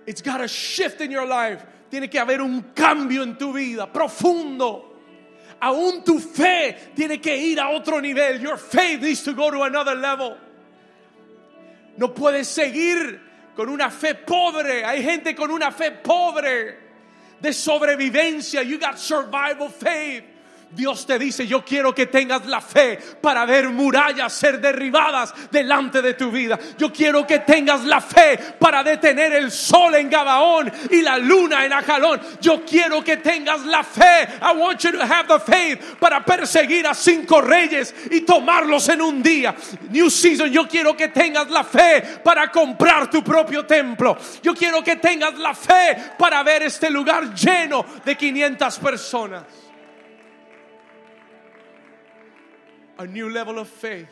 [SPEAKER 1] It's got a shift in your life. Tiene que haber un cambio en tu vida profundo. Aún tu fe tiene que ir a otro nivel. Your faith needs to go to another level. No puedes seguir con una fe pobre. Hay gente con una fe pobre de sobrevivencia. You got survival faith. Dios te dice, yo quiero que tengas la fe para ver murallas ser derribadas delante de tu vida. Yo quiero que tengas la fe para detener el sol en Gabaón y la luna en Ajalón. Yo quiero que tengas la fe. I want you to have the faith para perseguir a cinco reyes y tomarlos en un día. New season, yo quiero que tengas la fe para comprar tu propio templo. Yo quiero que tengas la fe para ver este lugar lleno de 500 personas. A new level of faith.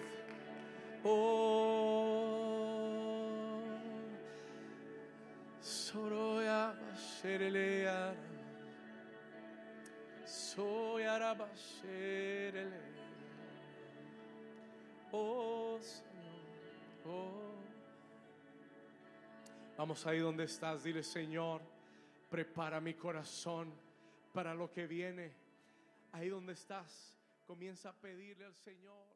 [SPEAKER 1] Oh, Soroya Basherelea. Soyara Basherele. Oh, Señor. Oh. Vamos ahí donde estás, dile Señor, prepara mi corazón para lo que viene. Ahí donde estás, comienza a pedirle al Señor.